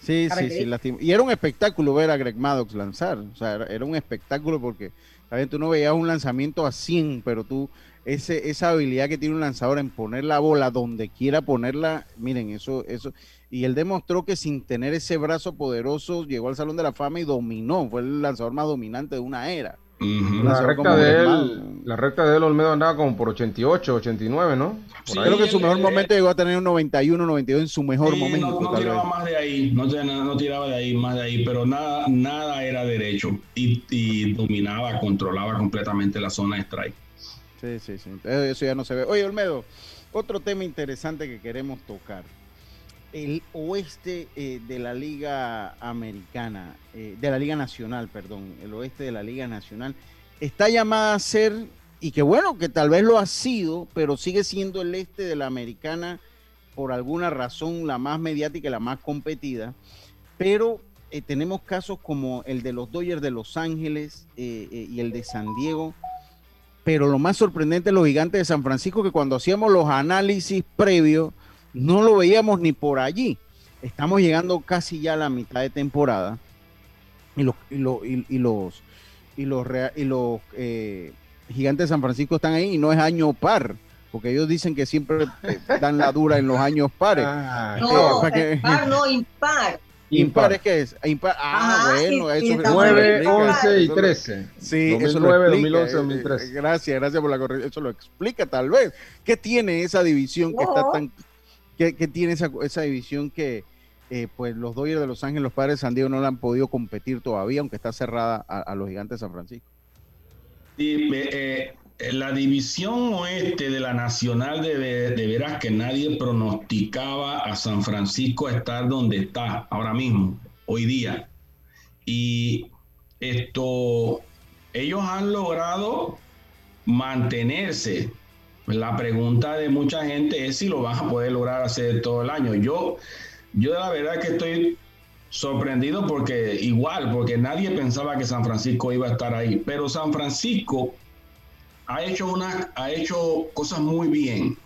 Sí, sí, sí, Y era un espectáculo ver a Greg Maddox lanzar. O sea, era, un espectáculo porque, ver, Tú no veías un lanzamiento a 100, pero tú, ese, esa habilidad que tiene un lanzador en poner la bola donde quiera ponerla, miren, eso, eso. Y él demostró que sin tener ese brazo poderoso llegó al Salón de la Fama y dominó. Fue el lanzador más dominante de una era la, recta de él, la recta de él, Olmedo andaba como por 88, 89, ¿no? creo que en su mejor momento llegó a tener un 91, 92 en su mejor momento. No, tiraba más de ahí, no, no, tiraba de ahí, más de ahí, pero nada, nada era derecho y, y dominaba, controlaba completamente la zona de strike. Sí, sí, sí. Eso ya no se ve. Oye, Olmedo, otro tema interesante que queremos tocar el oeste eh, de la Liga Americana, eh, de la Liga Nacional, perdón, el oeste de la Liga Nacional, está llamada a ser, y que bueno, que tal vez lo ha sido, pero sigue siendo el este de la Americana por alguna razón la más mediática y la más competida, pero eh, tenemos casos como el de los Dodgers de Los Ángeles y el de San Diego, pero lo más sorprendente es los gigantes de San Francisco, que cuando hacíamos los análisis previos, no lo veíamos ni por allí. Estamos llegando casi ya a la mitad de temporada y los, y, los, y, los, y los, y los eh, gigantes de San Francisco están ahí y no es año par, porque ellos dicen que siempre eh, dan la dura en los años pares. Ah, no, par, no, impar. Impar es que es. Impar. Ah, bueno, eso es 9, 11 y 13. Sí, 2009, eso lo 2011, 2013. Gracias, gracias por la corrección. Eso lo explica tal vez. ¿Qué tiene esa división que está tan ¿Qué, tiene esa, esa, división que eh, pues los Dodgers de Los Ángeles, los padres de San Diego no la han podido competir todavía, aunque está cerrada a, los gigantes de San Francisco? Sí, eh, la división oeste de la Nacional de, de veras que nadie pronosticaba a San Francisco estar donde está ahora mismo, hoy día. Y esto, ellos han logrado mantenerse la pregunta de mucha gente es si lo vas a poder lograr hacer todo el año. Yo, yo la verdad que estoy sorprendido porque igual, porque nadie pensaba que San Francisco iba a estar ahí, pero San Francisco ha hecho, una, ha hecho cosas muy bien.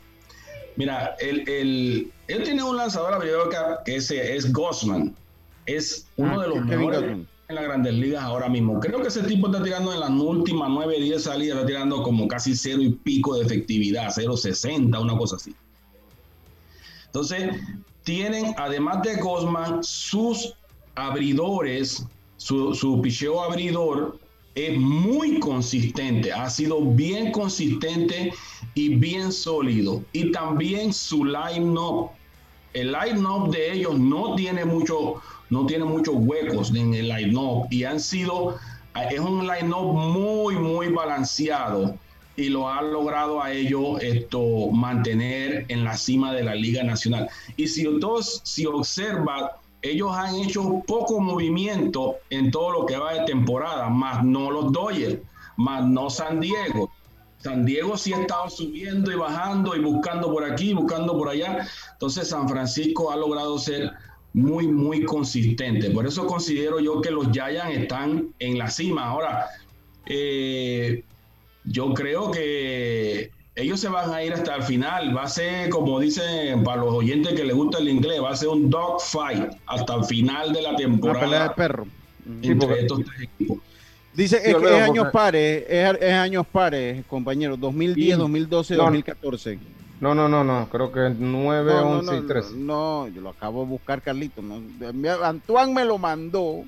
Mira, el, el, él tiene un lanzador que, es, es Gosman, es uno ah, de los mejores en las grandes ligas ahora mismo. Creo que ese tipo está tirando en las últimas 9, 10 salidas, está tirando como casi cero y pico de efectividad, 0.60, una cosa así. Entonces, tienen, además de Gosman, sus abridores, su, su picheo abridor es muy consistente, ha sido bien consistente y bien sólido. Y también su line-up. El line-up de ellos no tiene mucho, no tiene muchos huecos en el line-up y han sido, es un line-up muy, muy balanceado y lo ha logrado a ellos esto mantener en la cima de la Liga Nacional. Y si todos, si observa, ellos han hecho poco movimiento en todo lo que va de temporada, más no los Dodgers, más no San Diego. San Diego sí ha estado subiendo y bajando y buscando por aquí, buscando por allá. Entonces San Francisco ha logrado ser muy, muy consistente. Por eso considero yo que los Giants están en la cima. Ahora, eh, yo creo que ellos se van a ir hasta el final. Va a ser, como dicen para los oyentes que les gusta el inglés, va a ser un dog fight hasta el final de la temporada. Una pelea de perro. Entre estos tres equipos. Dice es, que es años pares, es, años pares, compañeros, 2010, 2012, 2014. No, no, no, no, creo que 9, 11 y 13. No, yo lo acabo de buscar, Carlito. Antoine me lo mandó.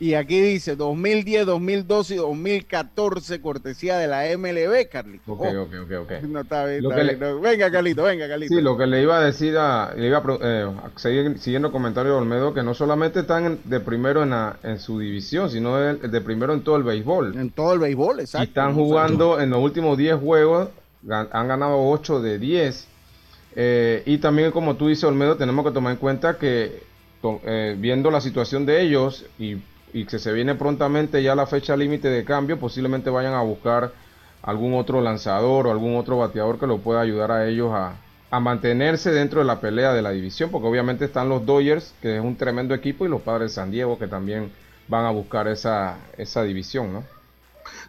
Y aquí dice 2010, 2012 y 2014, cortesía de la MLB, Carlito. Ok, ok, ok, ok. No está bien, Venga, Carlito, venga, Carlito. Sí, lo que le iba a decir, a, le iba a, eh, seguir siguiendo el comentario de Olmedo, que no solamente están de primero en, en su división, sino de, primero en todo el béisbol. En todo el béisbol, exacto. Y están jugando en los últimos 10 juegos han ganado 8 de 10. Eh, y también, como tú dices, Olmedo, tenemos que tomar en cuenta que eh, viendo la situación de ellos y, que se viene prontamente ya la fecha límite de cambio, posiblemente vayan a buscar algún otro lanzador o algún otro bateador que lo pueda ayudar a ellos a, mantenerse dentro de la pelea de la división, porque obviamente están los Dodgers, que es un tremendo equipo, y los Padres de San Diego, que también van a buscar esa, esa división, ¿no?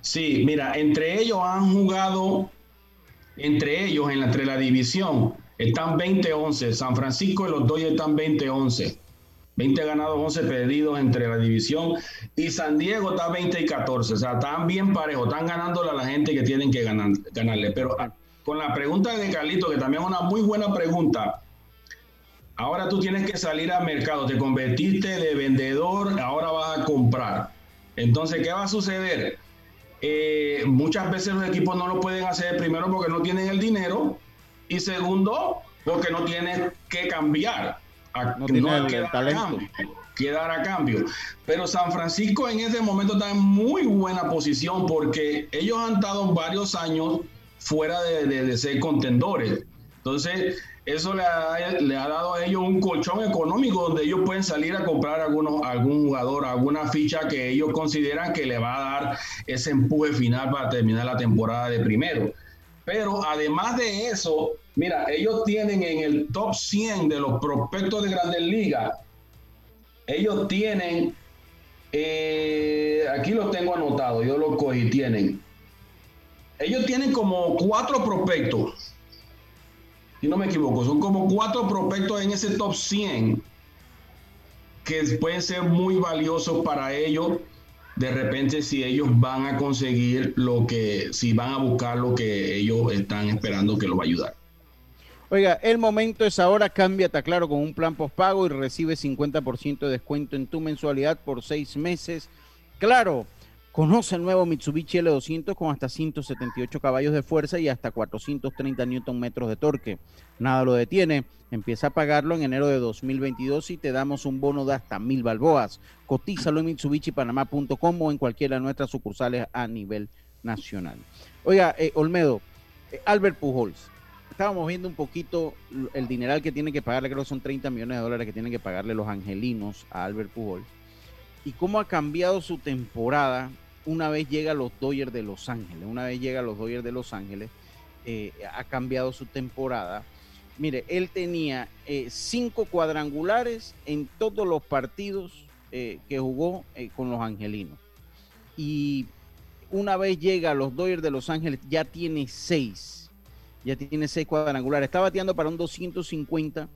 Sí, mira, entre ellos han jugado, entre ellos, entre la división, están 20-11. San Francisco y los Dodgers están 20-11. 20 ganados, 11 perdidos entre la división. Y San Diego está 20 y 14. O sea, están bien parejos. Están ganándole a la gente que tienen que ganar, ganarle. Pero ah, con la pregunta de Carlito, que también es una muy buena pregunta. Ahora tú tienes que salir al mercado. Te convertiste de vendedor, ahora vas a comprar. Entonces, ¿qué va a suceder? Eh, muchas veces los equipos no lo pueden hacer, primero porque no tienen el dinero y segundo porque no tienen que cambiar. No tiene el, talento. quedar a cambio. Pero San Francisco en este momento está en muy buena posición porque ellos han estado varios años fuera de ser contendores. Entonces, eso le ha, le ha, dado a ellos un colchón económico donde ellos pueden salir a comprar algunos, algún jugador, alguna ficha que ellos consideran que le va a dar ese empuje final para terminar la temporada de primero. Pero además de eso, mira, ellos tienen en el top 100 de los prospectos de grandes ligas, ellos tienen, eh, aquí los tengo anotados, yo los cogí, tienen, ellos tienen como cuatro prospectos si no me equivoco, son como cuatro prospectos en ese top 100 que pueden ser muy valiosos para ellos. De repente, si ellos van a conseguir lo que, si van a buscar lo que ellos están esperando que los va a ayudar. Oiga, el momento es ahora, cámbiate claro con un plan postpago y recibe 50% de descuento en tu mensualidad por seis meses. Claro, Conoce el nuevo Mitsubishi L200 con hasta 178 caballos de fuerza y hasta 430 Nm de torque. Nada lo detiene. Empieza a pagarlo en enero de 2022 y te damos un bono de hasta mil balboas. Cotízalo en MitsubishiPanamá.com o en cualquiera de nuestras sucursales a nivel nacional. Oiga, eh, Olmedo, eh, Albert Pujols. Estábamos viendo un poquito el dineral que tienen que pagarle, creo que son 30 millones de dólares que tienen que pagarle los angelinos a Albert Pujols y cómo ha cambiado su temporada una vez llega a los Dodgers de Los Ángeles. Una vez llega a los Dodgers de Los Ángeles, eh, ha cambiado su temporada. Mire, él tenía eh, cinco cuadrangulares en todos los partidos eh, que jugó con los angelinos. Y una vez llega a los Dodgers de Los Ángeles, ya tiene seis. Ya tiene seis cuadrangulares. Está bateando para un 250,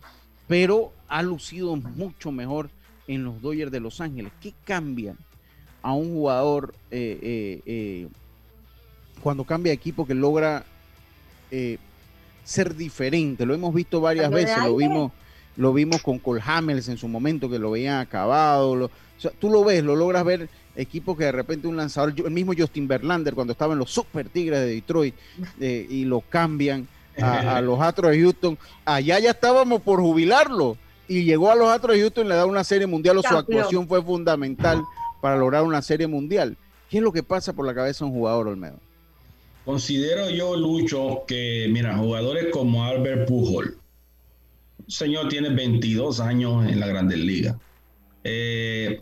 pero ha lucido mucho mejor en los Dodgers de Los Ángeles. ¿Qué cambia a un jugador eh, eh, eh, cuando cambia de equipo que logra ser diferente. Lo hemos visto varias veces, lo vimos, lo vimos con Cole Hamels en su momento, que lo veían acabado. tú lo ves, lo logras ver equipos que de repente un lanzador, el mismo Justin Verlander cuando estaba en los Super Tigres de Detroit y lo cambian a, <laughs> los Astros de Houston, allá ya estábamos por jubilarlo y llegó a los Astros de Houston y le da una serie mundial o su actuación fue fundamental para lograr una serie mundial. ¿Qué es lo que pasa por la cabeza de un jugador, Olmedo? Considero yo, Lucho, que, mira, jugadores como Albert Pujol, señor tiene 22 años en la Grandes Ligas. Eh,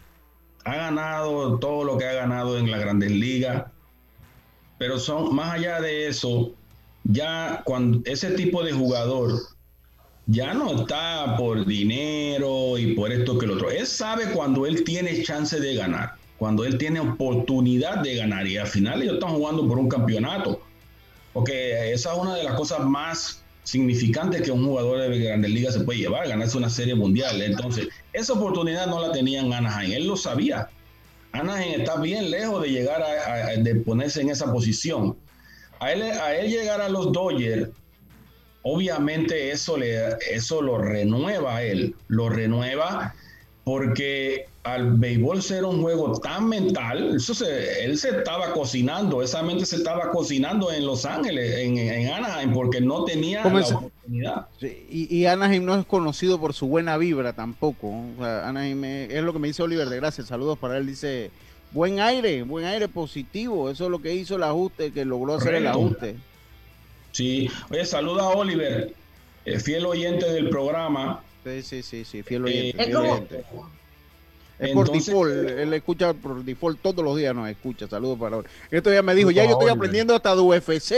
ha ganado todo lo que ha ganado en la Grandes Ligas, pero son más allá de eso, ya cuando ese tipo de jugador ya no está por dinero y por esto que lo otro. Él sabe cuando él tiene chance de ganar, cuando él tiene oportunidad de ganar y al final ellos están jugando por un campeonato. Porque esa es una de las cosas más significantes que un jugador de Grandes Ligas se puede llevar, ganarse una serie mundial. Entonces, esa oportunidad no la tenían Anaheim, él lo sabía. Anaheim está bien lejos de llegar a, de ponerse en esa posición. A él, a él llegar a los Dodgers obviamente eso, le, eso lo renueva a él, lo renueva porque al béisbol ser un juego tan mental, eso se, él se estaba cocinando, esa mente se estaba cocinando en Los Ángeles, en, en Anaheim, porque no tenía la oportunidad. y, y, Anaheim no es conocido por su buena vibra tampoco. Anaheim es, lo que me dice Oliver de Gracias, saludos para él, dice buen aire, buen aire positivo, eso es lo que hizo el ajuste, que logró hacer el ajuste. Sí, oye, saluda a Oliver, fiel oyente del programa. Sí, sí, sí, sí fiel oyente. Eh, Es por default, él escucha por default todos los días, nos escucha. Saludos para hoy. Esto ya me dijo, ya yo estoy aprendiendo hasta de UFC,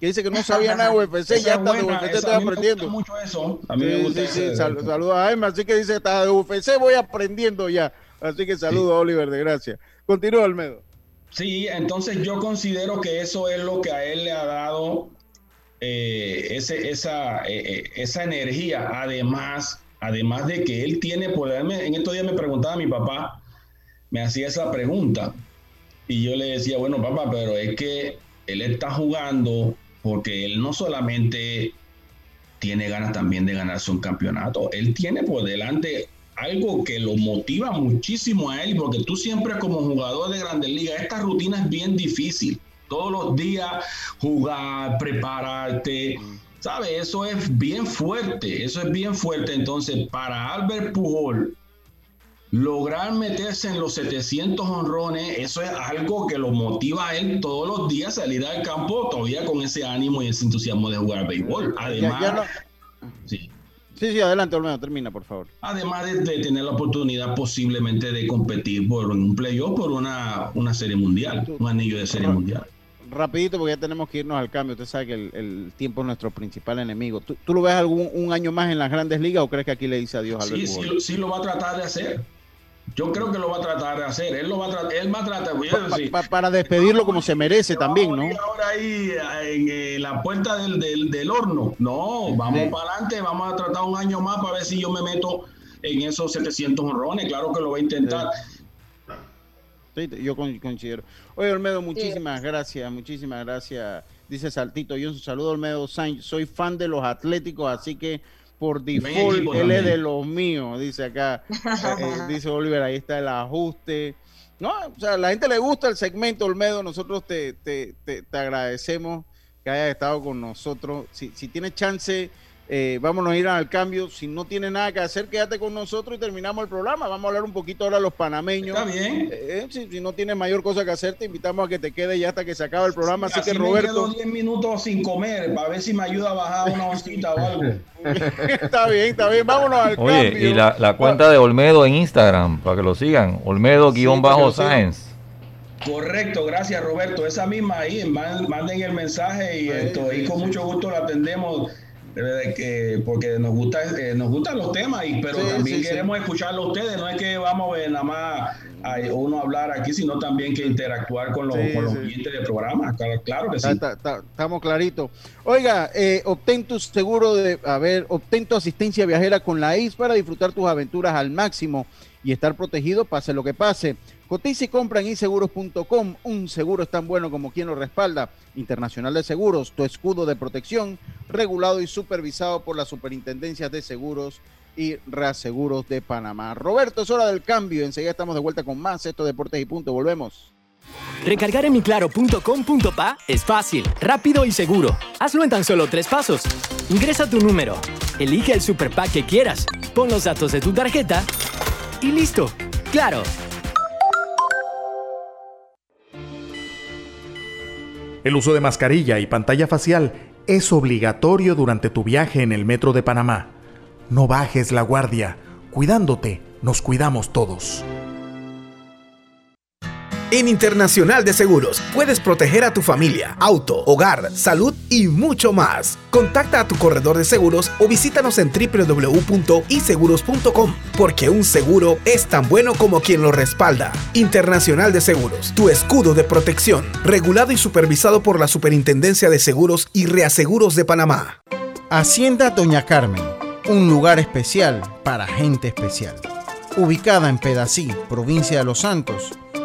que dice que no sabía nada de UFC, ya hasta de UFC estoy aprendiendo. mucho eso. A mí me gusta sí, sí, saludos a Jaime, así que dice hasta de UFC voy aprendiendo ya. Así que saludos a Oliver de Gracia. Continúa, Almedo. Sí, entonces yo considero que eso es lo que a él le ha dado eh, ese, esa, eh, eh, esa energía. Además, además de que él tiene poder. En estos días me preguntaba mi papá, me hacía esa pregunta. Y yo le decía, bueno, papá, pero es que él está jugando porque él no solamente tiene ganas también de ganarse un campeonato, él tiene por delante algo que lo motiva muchísimo a él, porque tú siempre como jugador de grandes ligas, esta rutina es bien difícil. Todos los días jugar, prepararte, ¿sabes? Eso es bien fuerte, eso es bien fuerte. Entonces, para Albert Pujol, lograr meterse en los 700 honrones, eso es algo que lo motiva a él todos los días salir al campo todavía con ese ánimo y ese entusiasmo de jugar béisbol. Además, sí. Sí, sí, adelante, Olmedo, termina, por favor. Además de, tener la oportunidad posiblemente de competir por un playoff, por una, una serie mundial, un anillo de serie mundial. Rapidito, porque ya tenemos que irnos al cambio. Usted sabe que el, tiempo es nuestro principal enemigo. ¿Tú, lo ves algún un año más en las grandes ligas o crees que aquí le dice adiós al Sí, sí, sí lo va a tratar de hacer. Yo creo que lo va a tratar de hacer. Él lo va a tratar, él va a tratar, para despedirlo como se merece también, ¿no? Ahora ahí en la puerta del, del, horno. No, vamos para adelante, vamos a tratar un año más para ver si yo me meto en esos 700 honrones. Claro que lo va a intentar. Sí. Yo considero. Oye, Olmedo, muchísimas gracias, muchísimas gracias. Dice Saltito, yo un saludo, Olmedo Sainz. Soy fan de los Atléticos, así que por default él es de los míos, dice acá, eh, eh, <laughs> dice Oliver, ahí está el ajuste. No, o sea, a la gente le gusta el segmento Olmedo, nosotros te, te, te, te agradecemos que hayas estado con nosotros. Si, si tienes chance eh, vámonos a ir al cambio. Si no tiene nada que hacer, quédate con nosotros y terminamos el programa. Vamos a hablar un poquito ahora de los panameños. Está bien. Eh, si, no tienes mayor cosa que hacer, te invitamos a que te quedes ya hasta que se acabe el programa. Así, que, Roberto. Me 10 minutos sin comer para ver si me ayuda a bajar una hojita o algo. <laughs> está bien, está bien. Vámonos al Oye, y la, cuenta de Olmedo en Instagram, para que lo sigan. Olmedo-Science. Correcto, gracias Roberto. Esa misma ahí, manden el mensaje y esto, y con mucho gusto la atendemos que, porque nos gusta eh, nos gustan los temas y pero también queremos escucharlo a ustedes. No es que vamos a ver nada más a uno hablar aquí sino también que interactuar con los, clientes del programa. Claro, que sí. estamos claritos oiga eh, obtén tu seguro de a ver obtén tu asistencia viajera con la IS para disfrutar tus aventuras al máximo y estar protegido pase lo que pase Cotiza y compra en inseguros.com. Un seguro es tan bueno como quien lo respalda. Internacional de Seguros, tu escudo de protección, regulado y supervisado por la Superintendencia de Seguros y Reaseguros de Panamá. Roberto, es hora del cambio. Enseguida estamos de vuelta con más Esto Deportes y Punto. Volvemos. Recargar en miclaro.com.pa es fácil, rápido y seguro. Hazlo en tan solo tres pasos. Ingresa tu número, elige el super pack que quieras, pon los datos de tu tarjeta y listo. ¡Claro! El uso de mascarilla y pantalla facial es obligatorio durante tu viaje en el metro de Panamá. No bajes la guardia. Cuidándote, nos cuidamos todos. En Internacional de Seguros puedes proteger a tu familia, auto, hogar, salud y mucho más. Contacta a tu corredor de seguros o visítanos en www.iseguros.com porque un seguro es tan bueno como quien lo respalda. Internacional de Seguros, tu escudo de protección, regulado y supervisado por la Superintendencia de Seguros y Reaseguros de Panamá. Hacienda Doña Carmen, un lugar especial para gente especial. Ubicada en Pedací, provincia de Los Santos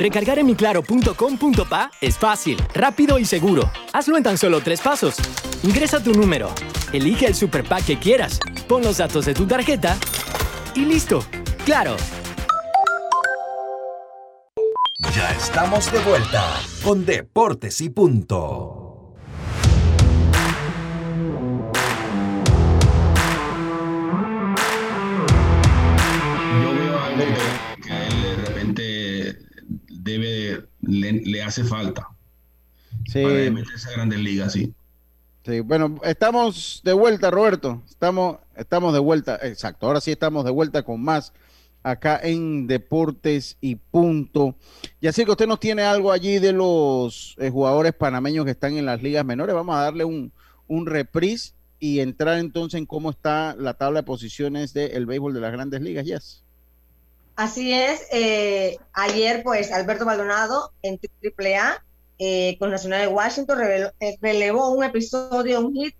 Recargar en miclaro.com.pa es fácil, rápido y seguro. Hazlo en tan solo tres pasos. Ingresa tu número, elige el super pack que quieras, pon los datos de tu tarjeta y listo. ¡Claro! Ya estamos de vuelta con Deportes y Punto. Debe, le, hace falta. Sí. Para meterse a grandes ligas, sí. Sí, bueno, estamos de vuelta, Roberto. Estamos, estamos de vuelta, exacto. Ahora sí estamos de vuelta con más acá en Deportes y Punto. Ya sé que usted nos tiene algo allí de los eh, jugadores panameños que están en las ligas menores. Vamos a darle un, un reprise y entrar entonces en cómo está la tabla de posiciones del béisbol de las grandes ligas. Yes. Así es. Eh, ayer, pues, Alberto Maldonado en AAA eh, con Nacional de Washington relevó un episodio, un hit,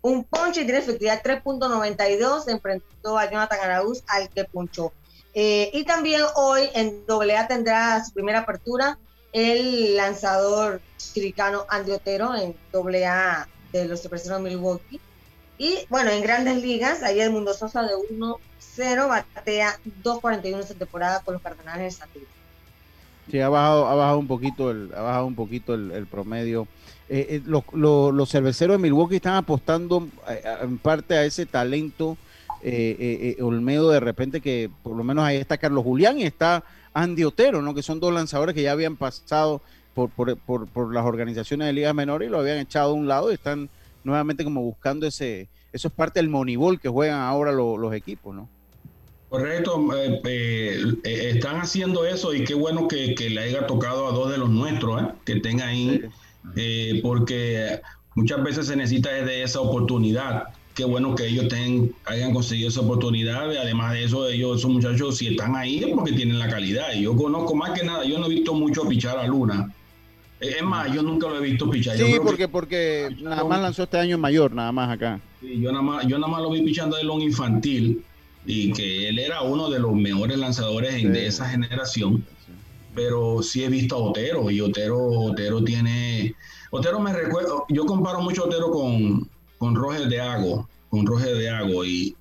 un punch y tiene efectividad 3.92. Enfrentó a Jonathan Araúz al que punchó. Eh, y también hoy en AA tendrá su primera apertura el lanzador chiricano Andy Otero en AA de los Supersonics Milwaukee. Y bueno, en grandes ligas, el Mundo Sosa de 1-0 batea 2.41 esta temporada con los Cardenales de San Luis. Sí, ha bajado, ha bajado un poquito el, ha bajado un poquito el, promedio. Eh, eh, los, los, cerveceros de Milwaukee están apostando en parte a ese talento eh, eh, eh, Olmedo de repente que por lo menos ahí está Carlos Julián y está Andy Otero, ¿no? Que son dos lanzadores que ya habían pasado por, por, las organizaciones de ligas menores y lo habían echado a un lado y están nuevamente como buscando ese, eso es parte del monibol que juegan ahora los equipos, ¿no? Correcto, están haciendo eso y qué bueno que, le haya tocado a dos de los nuestros, que estén ahí, porque muchas veces se necesita de esa oportunidad qué bueno que ellos hayan conseguido esa oportunidad. Además de eso, ellos, esos muchachos, si están ahí es porque tienen la calidad. Y yo conozco más que nada, yo no he visto mucho pichar a Luna. Es más, yo nunca lo he visto pichar. Sí, porque, porque nada más lanzó este año mayor, nada más acá. Sí, yo, nada más, yo nada más lo vi pichando de long infantil y que él era uno de los mejores lanzadores de esa generación. Pero sí he visto a Otero y Otero, Otero tiene... Otero me recuerda, yo comparo mucho a Otero con, con Roger de Ago, con Roger de Ago y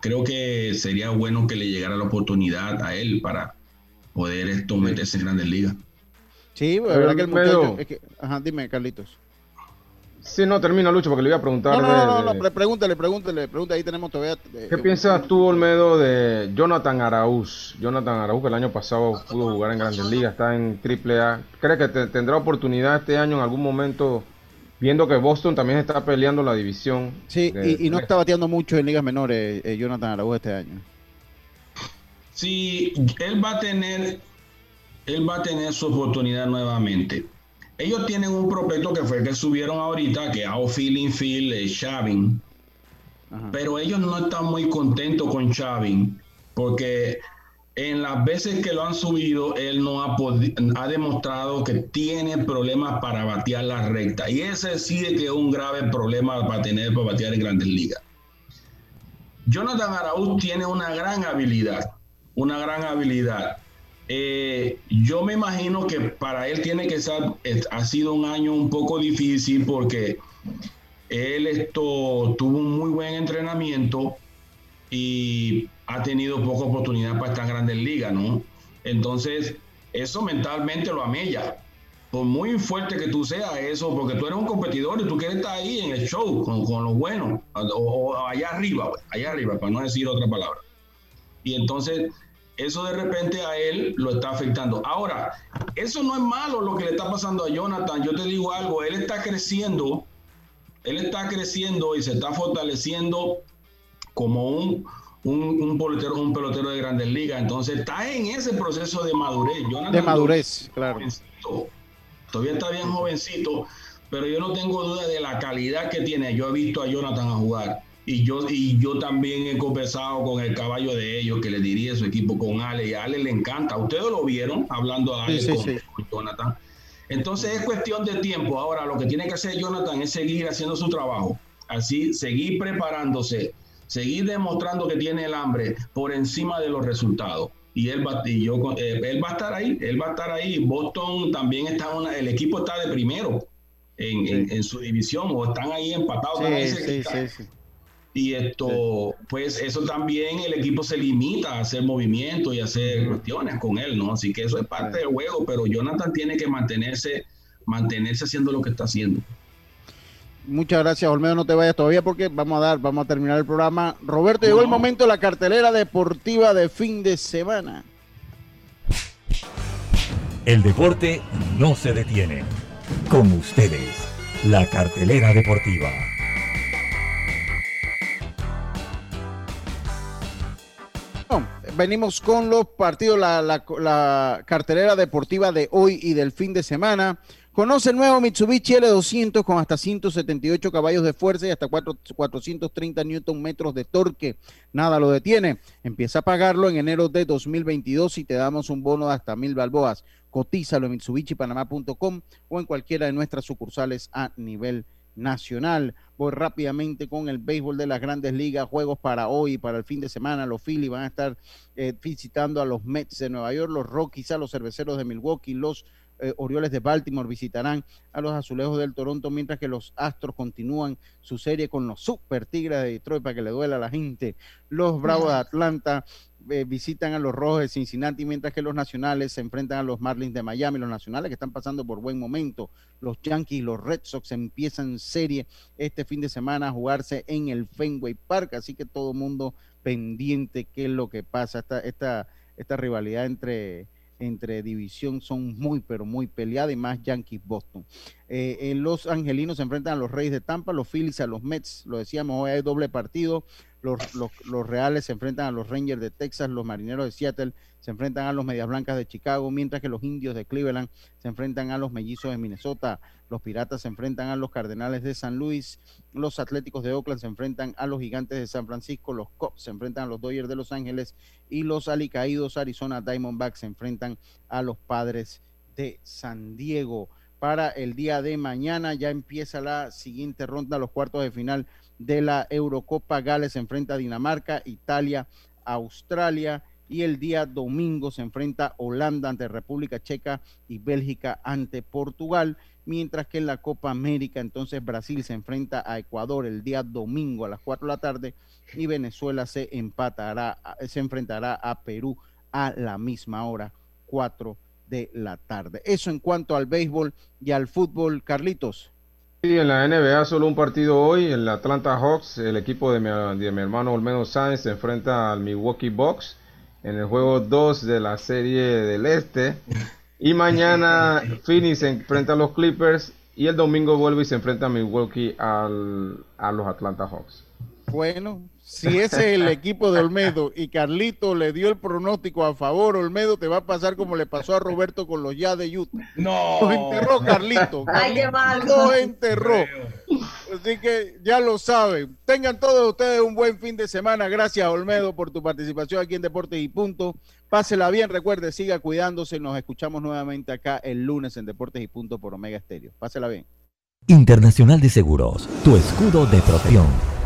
creo que sería bueno que le llegara la oportunidad a éél para poder esto meterse en Grandes Ligas. Sí, la verdad que el muchacho, ajá, dime, Carlitos. Sí, no, termino, Lucho, porque le iba a preguntar. No, no, no, no, pregúntale, pregúntale, pregúntale, ahí tenemos todavía. Eh, ¿Qué piensas tú, Olmedo, de Jonathan Araúz? Jonathan Araúz, que el año pasado pudo jugar en Grandes Ligas, está en AAA. ¿Crees que tendrá oportunidad este año en algún momento Viendo que Boston también está peleando la división. Sí, y, no está bateando mucho en ligas menores eh, Jonathan Araújo este año. Sí, él va a tener, él va a tener su oportunidad nuevamente. Ellos tienen un prospecto que fue el que subieron ahorita, que es Feeling Field, eh, Chavin. Pero ellos no están muy contentos con Chavin, porque en las veces que lo han subido, él no ha, ha demostrado que tiene problemas para batear la recta. Y ese sí es que es un grave problema para tener para batear en grandes ligas. Jonathan Araúz tiene una gran habilidad, una gran habilidad. Eh, yo me imagino que para él tiene que ser, ha sido un año un poco difícil porque él esto, tuvo un muy buen entrenamiento y ha tenido poca oportunidad para estar en grandes ligas, ¿no? Entonces, eso mentalmente lo amella. Por muy fuerte que tú seas, eso, porque tú eres un competidor y tú quieres estar ahí en el show con, con los buenos, o, allá arriba, allá arriba, para no decir otra palabra. Y entonces, eso de repente a él lo está afectando. Ahora, eso no es malo lo que le está pasando a Jonathan. Yo te digo algo, él está creciendo, él está creciendo y se está fortaleciendo como un, un, pelotero, un pelotero de grandes ligas. Entonces está en ese proceso de madurez. de madurez, claro. Todavía está bien jovencito, pero yo no tengo duda de la calidad que tiene. Yo he visto a Jonathan a jugar. Y yo, y yo también he conversado con el caballo de ellos que le diría su equipo con Ale. Y a Ale le encanta. Ustedes lo vieron hablando a Ale con, Jonathan. Entonces es cuestión de tiempo. Ahora lo que tiene que hacer Jonathan es seguir haciendo su trabajo. Así, seguir preparándose seguir demostrando que tiene el hambre por encima de los resultados. Y él va, y yo, eh, él va a estar ahí, él va a estar ahí. Boston también está, una, el equipo está de primero en, en, su división o están ahí empatados. Sí, sí, sí, Y esto, pues eso también el equipo se limita a hacer movimientos y hacer cuestiones con él, ¿no? Así que eso es parte del juego, pero Jonathan tiene que mantenerse, mantenerse haciendo lo que está haciendo. Muchas gracias, Olmedo. No te vayas todavía porque vamos a dar, vamos a terminar el programa. Roberto, llegó el momento de la cartelera deportiva de fin de semana. El deporte no se detiene. Con ustedes, la cartelera deportiva. Venimos con los partidos, la, la, cartelera deportiva de hoy y del fin de semana. Conoce el nuevo Mitsubishi L200 con hasta 178 caballos de fuerza y hasta 430 newton metros de torque. Nada lo detiene. Empieza a pagarlo en enero de 2022 y te damos un bono de hasta mil balboas. Cotízalo en mitsubishipanamá.com o en cualquiera de nuestras sucursales a nivel nacional. Voy rápidamente con el béisbol de las grandes ligas, juegos para hoy y para el fin de semana. Los Phillies van a estar eh, visitando a los Mets de Nueva York, los Rockies a los cerveceros de Milwaukee, los eh, Orioles de Baltimore visitarán a los Azulejos del Toronto, mientras que los Astros continúan su serie con los Super Tigres de Detroit para que le duela a la gente. Los Bravos de Atlanta eh, visitan a los Rojos de Cincinnati, mientras que los Nacionales se enfrentan a los Marlins de Miami. Los Nacionales que están pasando por buen momento. Los Yankees los Red Sox empiezan serie este fin de semana a jugarse en el Fenway Park, así que todo mundo pendiente qué es lo que pasa. Esta, esta, esta rivalidad entre entre división son muy, pero muy peleadas y más Yankees Boston. Eh, los angelinos se enfrentan a los Reyes de Tampa, los Phillies a los Mets, lo decíamos, hoy hay doble partido. Los, Reales se enfrentan a los Rangers de Texas, los Marineros de Seattle se enfrentan a los Medias Blancas de Chicago, mientras que los Indios de Cleveland se enfrentan a los Mellizos de Minnesota, los Piratas se enfrentan a los Cardenales de San Luis, los Atléticos de Oakland se enfrentan a los Gigantes de San Francisco, los Cubs se enfrentan a los Dodgers de Los Ángeles y los Alicaídos Arizona Diamondbacks se enfrentan a los Padres de San Diego para el día de mañana. Ya empieza la siguiente ronda, los cuartos de final de la Eurocopa. Gales se enfrenta a Dinamarca, Italia, Australia. Y el día domingo se enfrenta Holanda ante República Checa y Bélgica ante Portugal. Mientras que en la Copa América, entonces Brasil se enfrenta a Ecuador el día domingo a las 4 de la tarde y Venezuela se empatará, se enfrentará a Perú a la misma hora, 4 de la tarde. Eso en cuanto al béisbol y al fútbol, Carlitos. Sí, en la NBA solo un partido hoy, el Atlanta Hawks, el equipo de mi, de mi hermano Olmedo Sáenz se enfrenta al Milwaukee Bucks en el juego 2 de la serie del Este. Y mañana <laughs> Phoenix se enfrenta a los Clippers y el domingo vuelve y se enfrenta a Milwaukee al, a los Atlanta Hawks. Bueno, si ese es el equipo de Olmedo y Carlito le dio el pronóstico a favor, Olmedo te va a pasar como le pasó a Roberto con los ya de Utah. No. Los enterró Carlito. Ay, qué mal. Los enterró. Así que ya lo saben. Tengan todos ustedes un buen fin de semana. Gracias, Olmedo, por tu participación aquí en Deportes y Punto. Pásela bien, recuerde, siga cuidándose. Nos escuchamos nuevamente acá el lunes en Deportes y Punto por Omega Estéreo. Pásela bien. Internacional de Seguros, tu escudo de protección